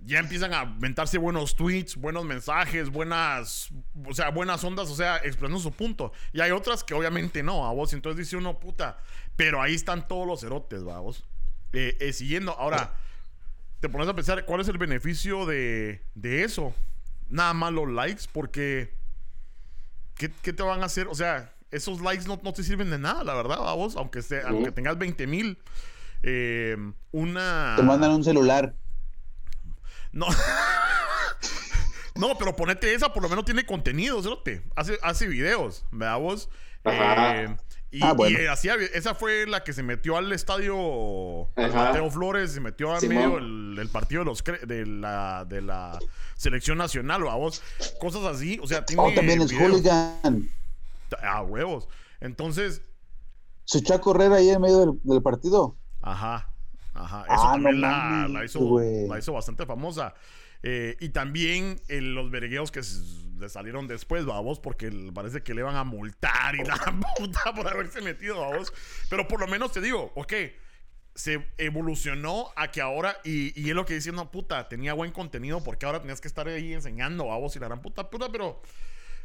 ya empiezan a inventarse buenos tweets, buenos mensajes, buenas, o sea, buenas ondas, o sea, expresando su punto. Y hay otras que obviamente no, a vos. Entonces dice uno, puta, pero ahí están todos los erotes, va, vos. Eh, eh, siguiendo, ahora, te pones a pensar, ¿cuál es el beneficio de, de eso? Nada más los likes, porque, ¿qué, qué te van a hacer? O sea, esos likes no, no te sirven de nada, la verdad, a vos, aunque, esté- aunque tengas 20 mil. eh, una... Te mandan un celular. No. no, pero ponete esa, por lo menos tiene contenido, cerote. Hace, hace videos, ¿verdad vos? Eh, y, Ah, bueno. y hacía, esa fue la que se metió al estadio al. Mateo Flores, se metió al Simón. medio del partido de los cre- de la, de la selección nacional, ¿verdad vos? Cosas así, o sea, tiene Oh, también es videos. hooligan. Ah, huevos. Entonces, Se echó a correr ahí en medio del, del partido. Ajá, ajá. Eso Ah, también no la, mames, la hizo, güey. la hizo bastante famosa. Eh, y también eh, los vergueos que le salieron después, vamos, porque parece que le van a multar y la puta por haberse metido, vamos. Pero por lo menos te digo, ok, se evolucionó a que ahora, y, y es lo que dice, no, puta, tenía buen contenido porque ahora tenías que estar ahí enseñando, vamos, y la gran puta, puta, pero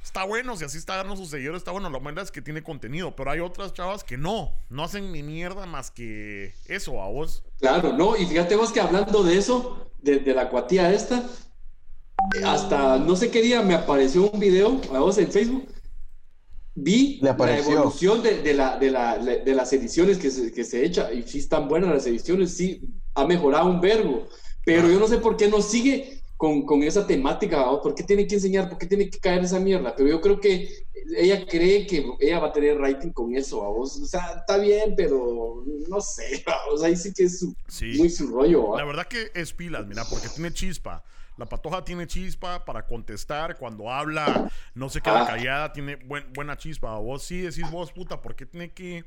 está bueno, si así está dando sus seguidores, está bueno, lo malo es que tiene contenido, pero hay otras chavas que no, no hacen ni mierda más que eso, a vos. Claro, no, y fíjate vos que hablando de eso, de, de la cuatía esta, hasta no sé qué día me apareció un video a vos en Facebook. Vi la evolución de, de la, de, la, de las ediciones que se, que se echa, y sí están buenas las ediciones, sí ha mejorado un verbo, pero yo no sé por qué no sigue con, con esa temática. ¿por qué tiene que enseñar? ¿Por qué tiene que caer esa mierda? Pero yo creo que ella cree que ella va a tener rating con eso. O sea, está bien, pero no sé, ¿va? o sea, ahí sí que es su- Sí. muy su rollo. La verdad que es pilas, mira, porque tiene chispa. La patoja tiene chispa para contestar. Cuando habla, no se queda Ah. callada, tiene buen- buena chispa. Vos sí decís vos, puta, ¿por qué tiene que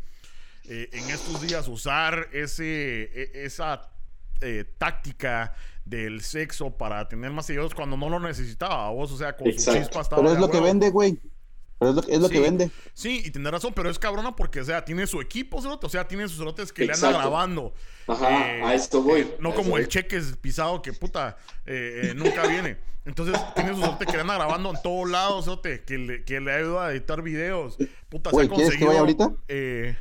eh, en estos días usar ese, e- esa eh, táctica del sexo para tener más seguidores cuando no lo necesitaba? Vos, o sea, con Exacto. su chispa estaba. Pero es lo que huevo. vende, güey. Pero es lo, es lo Sí. que vende. Sí, y tiene razón, pero es cabrona porque, o sea, tiene su equipo, cerote, o sea, tiene sus cerotes que le andan grabando. Ajá, Eh, a esto voy. eh, no como el voy. cheques pisado que puta eh, eh, nunca viene. Entonces tiene su cerote que le anda grabando en todos lados, cerote, que le, que le ayuda a editar videos. Puta, Güey, se ha ¿quieres que conseguido. vaya ahorita? eh,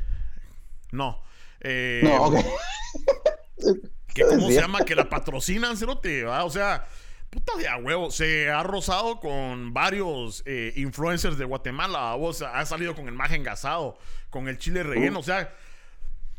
no. Eh, No, ok. que cómo se llama que la patrocinan, cerote, ¿va? O sea, puta de a huevo. Se ha rozado con varios eh, influencers de Guatemala. Vos ha salido con el maje engasado, con el chile relleno. O sea,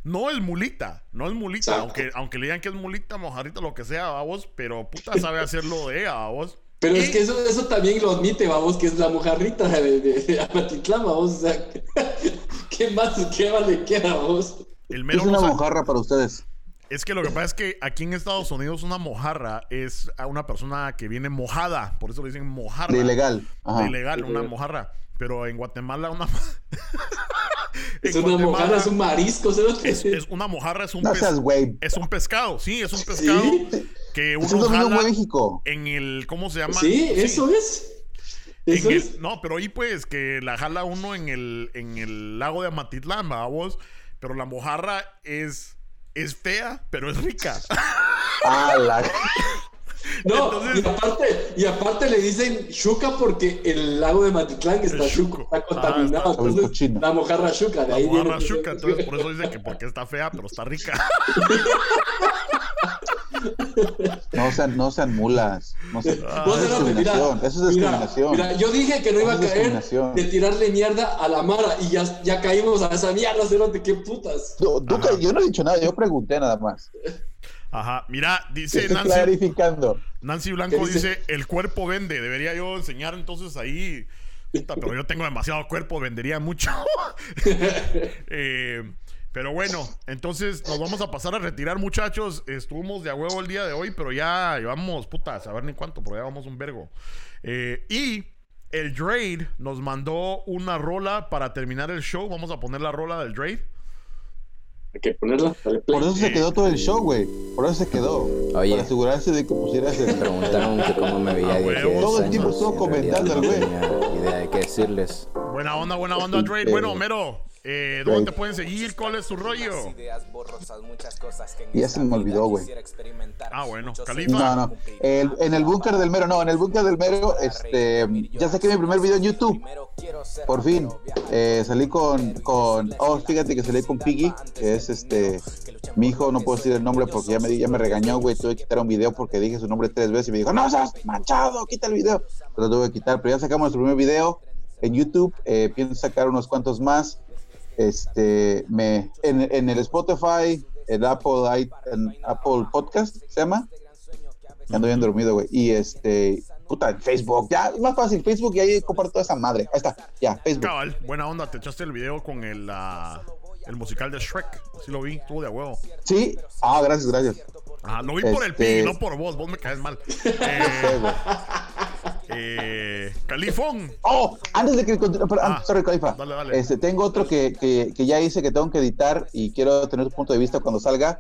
no es mulita, no es mulita. Exacto. Aunque, aunque le digan que es mulita, mojarita, lo que sea, ¿va vos. Pero puta sabe hacerlo de ella, ¿va vos. Pero es que eso, eso también lo admite, vamos, que es la mojarrita de, de, de Amatitlán, vamos. O sea, ¿qué más, qué más le queda, vamos? El Es una mojarra para ustedes. Es que lo que pasa es que aquí en Estados Unidos una mojarra es a una persona que viene mojada. Por eso le dicen mojarra. De ilegal. Ajá. de ilegal, una mojarra. Pero en Guatemala una... Es una Guatemala mojarra, es un marisco, ¿sabes? es- es una mojarra, es un, No seas es un pescado, sí, es un pescado Sí, que es uno dominio jala México. en el, ¿cómo se llama? sí, eso es. En Eso el- es. no, pero ahí pues que la jala uno en el, en el lago de Amatitlán, vamos. Pero la mojarra es, es fea, pero es rica. Ah, la... No, Entonces- y, aparte, y aparte le dicen chuca porque el lago de Matitlán está Es chuco, chuco. está contaminado. Ah, está- entonces, la mojarra chuca, de La ahí mojarra viene- chuca, entonces por eso dice que porque está fea, pero está rica. No sean, no sean mulas. No sean... Ah, Eso es espérate, mira, discriminación. Eso es discriminación. mira, yo dije que no iba a caer discriminación. de tirarle mierda a la Mara y ya, ya caímos a esa mierda, cerote, qué putas. Tú yo no he dicho nada, yo pregunté nada más. Ajá, mira, dice Estoy Nancy, clarificando. Nancy Blanco ¿Qué dice? dice, el cuerpo vende. Debería yo enseñar entonces ahí. Puta, pero yo tengo demasiado cuerpo, vendería mucho. Eh, pero bueno, entonces nos vamos a pasar a retirar, muchachos. Estuvimos de a huevo el día de hoy, pero ya llevamos, puta, a saber ni cuánto, pero ya vamos un vergo. Eh, y el Drade nos mandó una rola para terminar el show. Vamos a poner la rola del Drade. Hay que ponerla, dale play. Por eso se quedó todo el show, güey. Por eso se quedó. Oye. Para asegurarse de que pusieras Me el... preguntaron que cómo me veía Ah, de huevo. 10 Todo el tiempo estuvo comentando güey. No tenía idea de qué decirles. Buena onda, buena onda. Este, Bueno, Mero, eh, ¿dónde te pueden seguir? ¿Cuál es tu rollo? Ya se me olvidó, güey. Ah, bueno, No, Califa. no. El- en el búnker del mero, no, en el búnker del mero, este, ya saqué mi primer video en YouTube. Por fin. Eh, salí con, con, oh, fíjate que salí con Piggy, que es este, mi hijo, no puedo decir el nombre porque ya me, ya me regañó, güey, tuve que quitar un video porque dije su nombre tres veces y me dijo, no seas manchado, quita el video. Pero lo tuve que quitar, pero ya sacamos nuestro primer video en YouTube, eh, pienso sacar unos cuantos más. Este, me, en, en el Spotify, el Apple, i- Apple Podcast, se llama. Ando bien dormido, güey. Y este, puta, en Facebook, ya, es más fácil, Facebook y ahí comparto toda esa madre. Ahí está, ya, Facebook. Cabal, buena onda. Te echaste el video con el, ah, el musical de Shrek. Sí lo vi, estuvo de huevo. Sí, ah, gracias, gracias. Ajá, lo vi por el Este- Piggy, no por vos. Vos me caes mal. Eh. Eh, Califón. Oh, antes de que continúe, pero, Ah, ah, sorry, Califa. dale, dale. Este, tengo otro que, que, que ya hice que tengo que editar y quiero tener tu punto de vista cuando salga.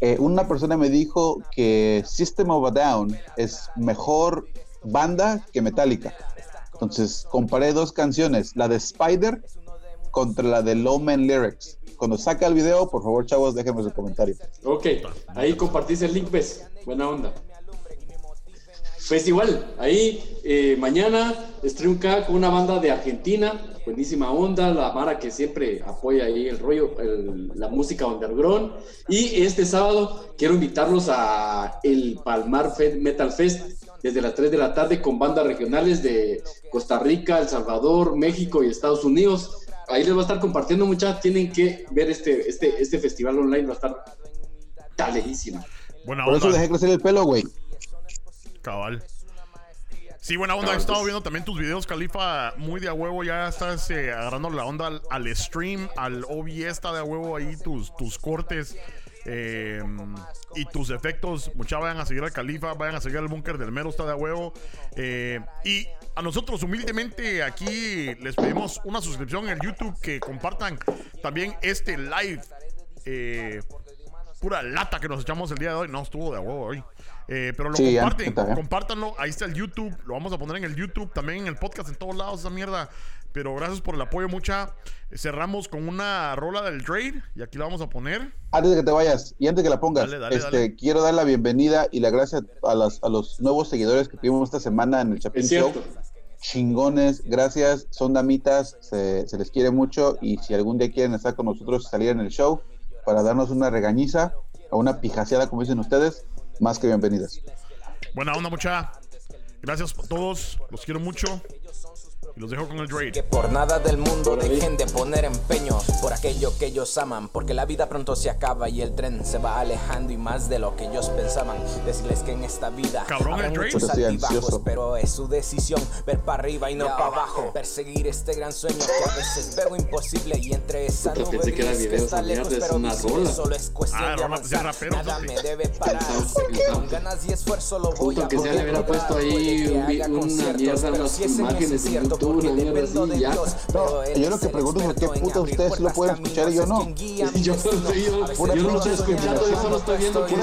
Eh, una persona me dijo que System of a Down es mejor banda que Metallica. Entonces comparé dos canciones, la de Spider contra la de Low Man Lyrics. Cuando saca el video, por favor, chavos, déjenme su comentario. Ok, ahí compartís el link, ¿ves? Buena onda. Pues igual, ahí eh, mañana estreno acá con una banda de Argentina, buenísima onda, la Mara que siempre apoya ahí el rollo, el- la música underground. Y este sábado quiero invitarlos a el Palmar Metal Fest desde las 3 de la tarde con bandas regionales de Costa Rica, El Salvador, México y Estados Unidos. Ahí les va a estar compartiendo muchas, tienen que ver este, este, este festival online, va a estar taleísimo. Buena Por eso dejé crecer el pelo, güey. Cabal. Sí, buena onda. He estado pues. viendo también tus videos, Califa. Muy de a huevo. Ya estás eh, agarrando la onda al, al stream, al OBS. Está de a huevo ahí tus, tus cortes eh, y tus efectos. Muchas vayan a seguir al Califa, vayan a seguir al búnker del mero. Está de a huevo. Eh, y a nosotros, humildemente, aquí les pedimos una suscripción en el YouTube. Que compartan también este live. Eh, pura lata que nos echamos el día de hoy. No, estuvo de a huevo hoy. Eh, pero lo Sí, comparten, compártanlo. Ahí está el YouTube. Lo vamos a poner en el YouTube, también en el podcast, en todos lados, esa mierda. Pero gracias por el apoyo, mucha. Cerramos con una rola del Trade y aquí la vamos a poner. Antes de que te vayas y antes de que la pongas, Dale, dale, este, dale. quiero dar la bienvenida y la gracia a, las- a los nuevos seguidores que tuvimos esta semana en el Chapin Show. Chingones, gracias, son damitas, se, se les quiere mucho y si algún día quieren estar con nosotros, salir en el show para darnos una regañiza o una pijaseada, como dicen ustedes, más que bienvenidas. Buena onda, mucha. Gracias a todos. Los quiero mucho. Y los dejo con el Que Trade. por nada del mundo dejen de poner empeño por aquello que ellos aman, porque la vida pronto se acaba y el tren se va alejando y más de lo que ellos pensaban. Decirles que en esta vida Cabrón, habrá el Drake. muchos altibajos, pero es su decisión ver para arriba y no para abajo. Perseguir este gran sueño que a veces veo imposible y entre esa nube que gris que video está lejos, pero una rola. solo es cuestión Ah, de pues, avanzar. rapero, Nada me debe parar. Con ganas y esfuerzo lo voy a que sea, le poder hubiera lograr. puesto ahí que una conciertos, mierda, es imágenes en incierto, YouTube, una mierda así, ya. Él yo lo que pregunto es por qué puta ustedes lo pueden escuchar y yo no. Yo no sé, yo- yo no estoy escuchando, yo solo estoy viendo de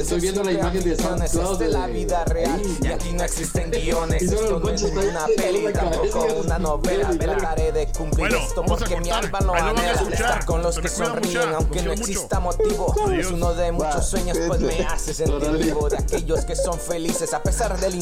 estoy viendo la imagen de SoundCloud de la vida real. y aquí no existen guiones esto no es una peli la tampoco una novela. y ya. trataré de cumplir esto porque mi alma a anhela. escuchar. estar con los que me sonríen aunque no exista motivo. Es uno de muchos sueños pues me hace sentir vivo de aquellos que son felices a pesar del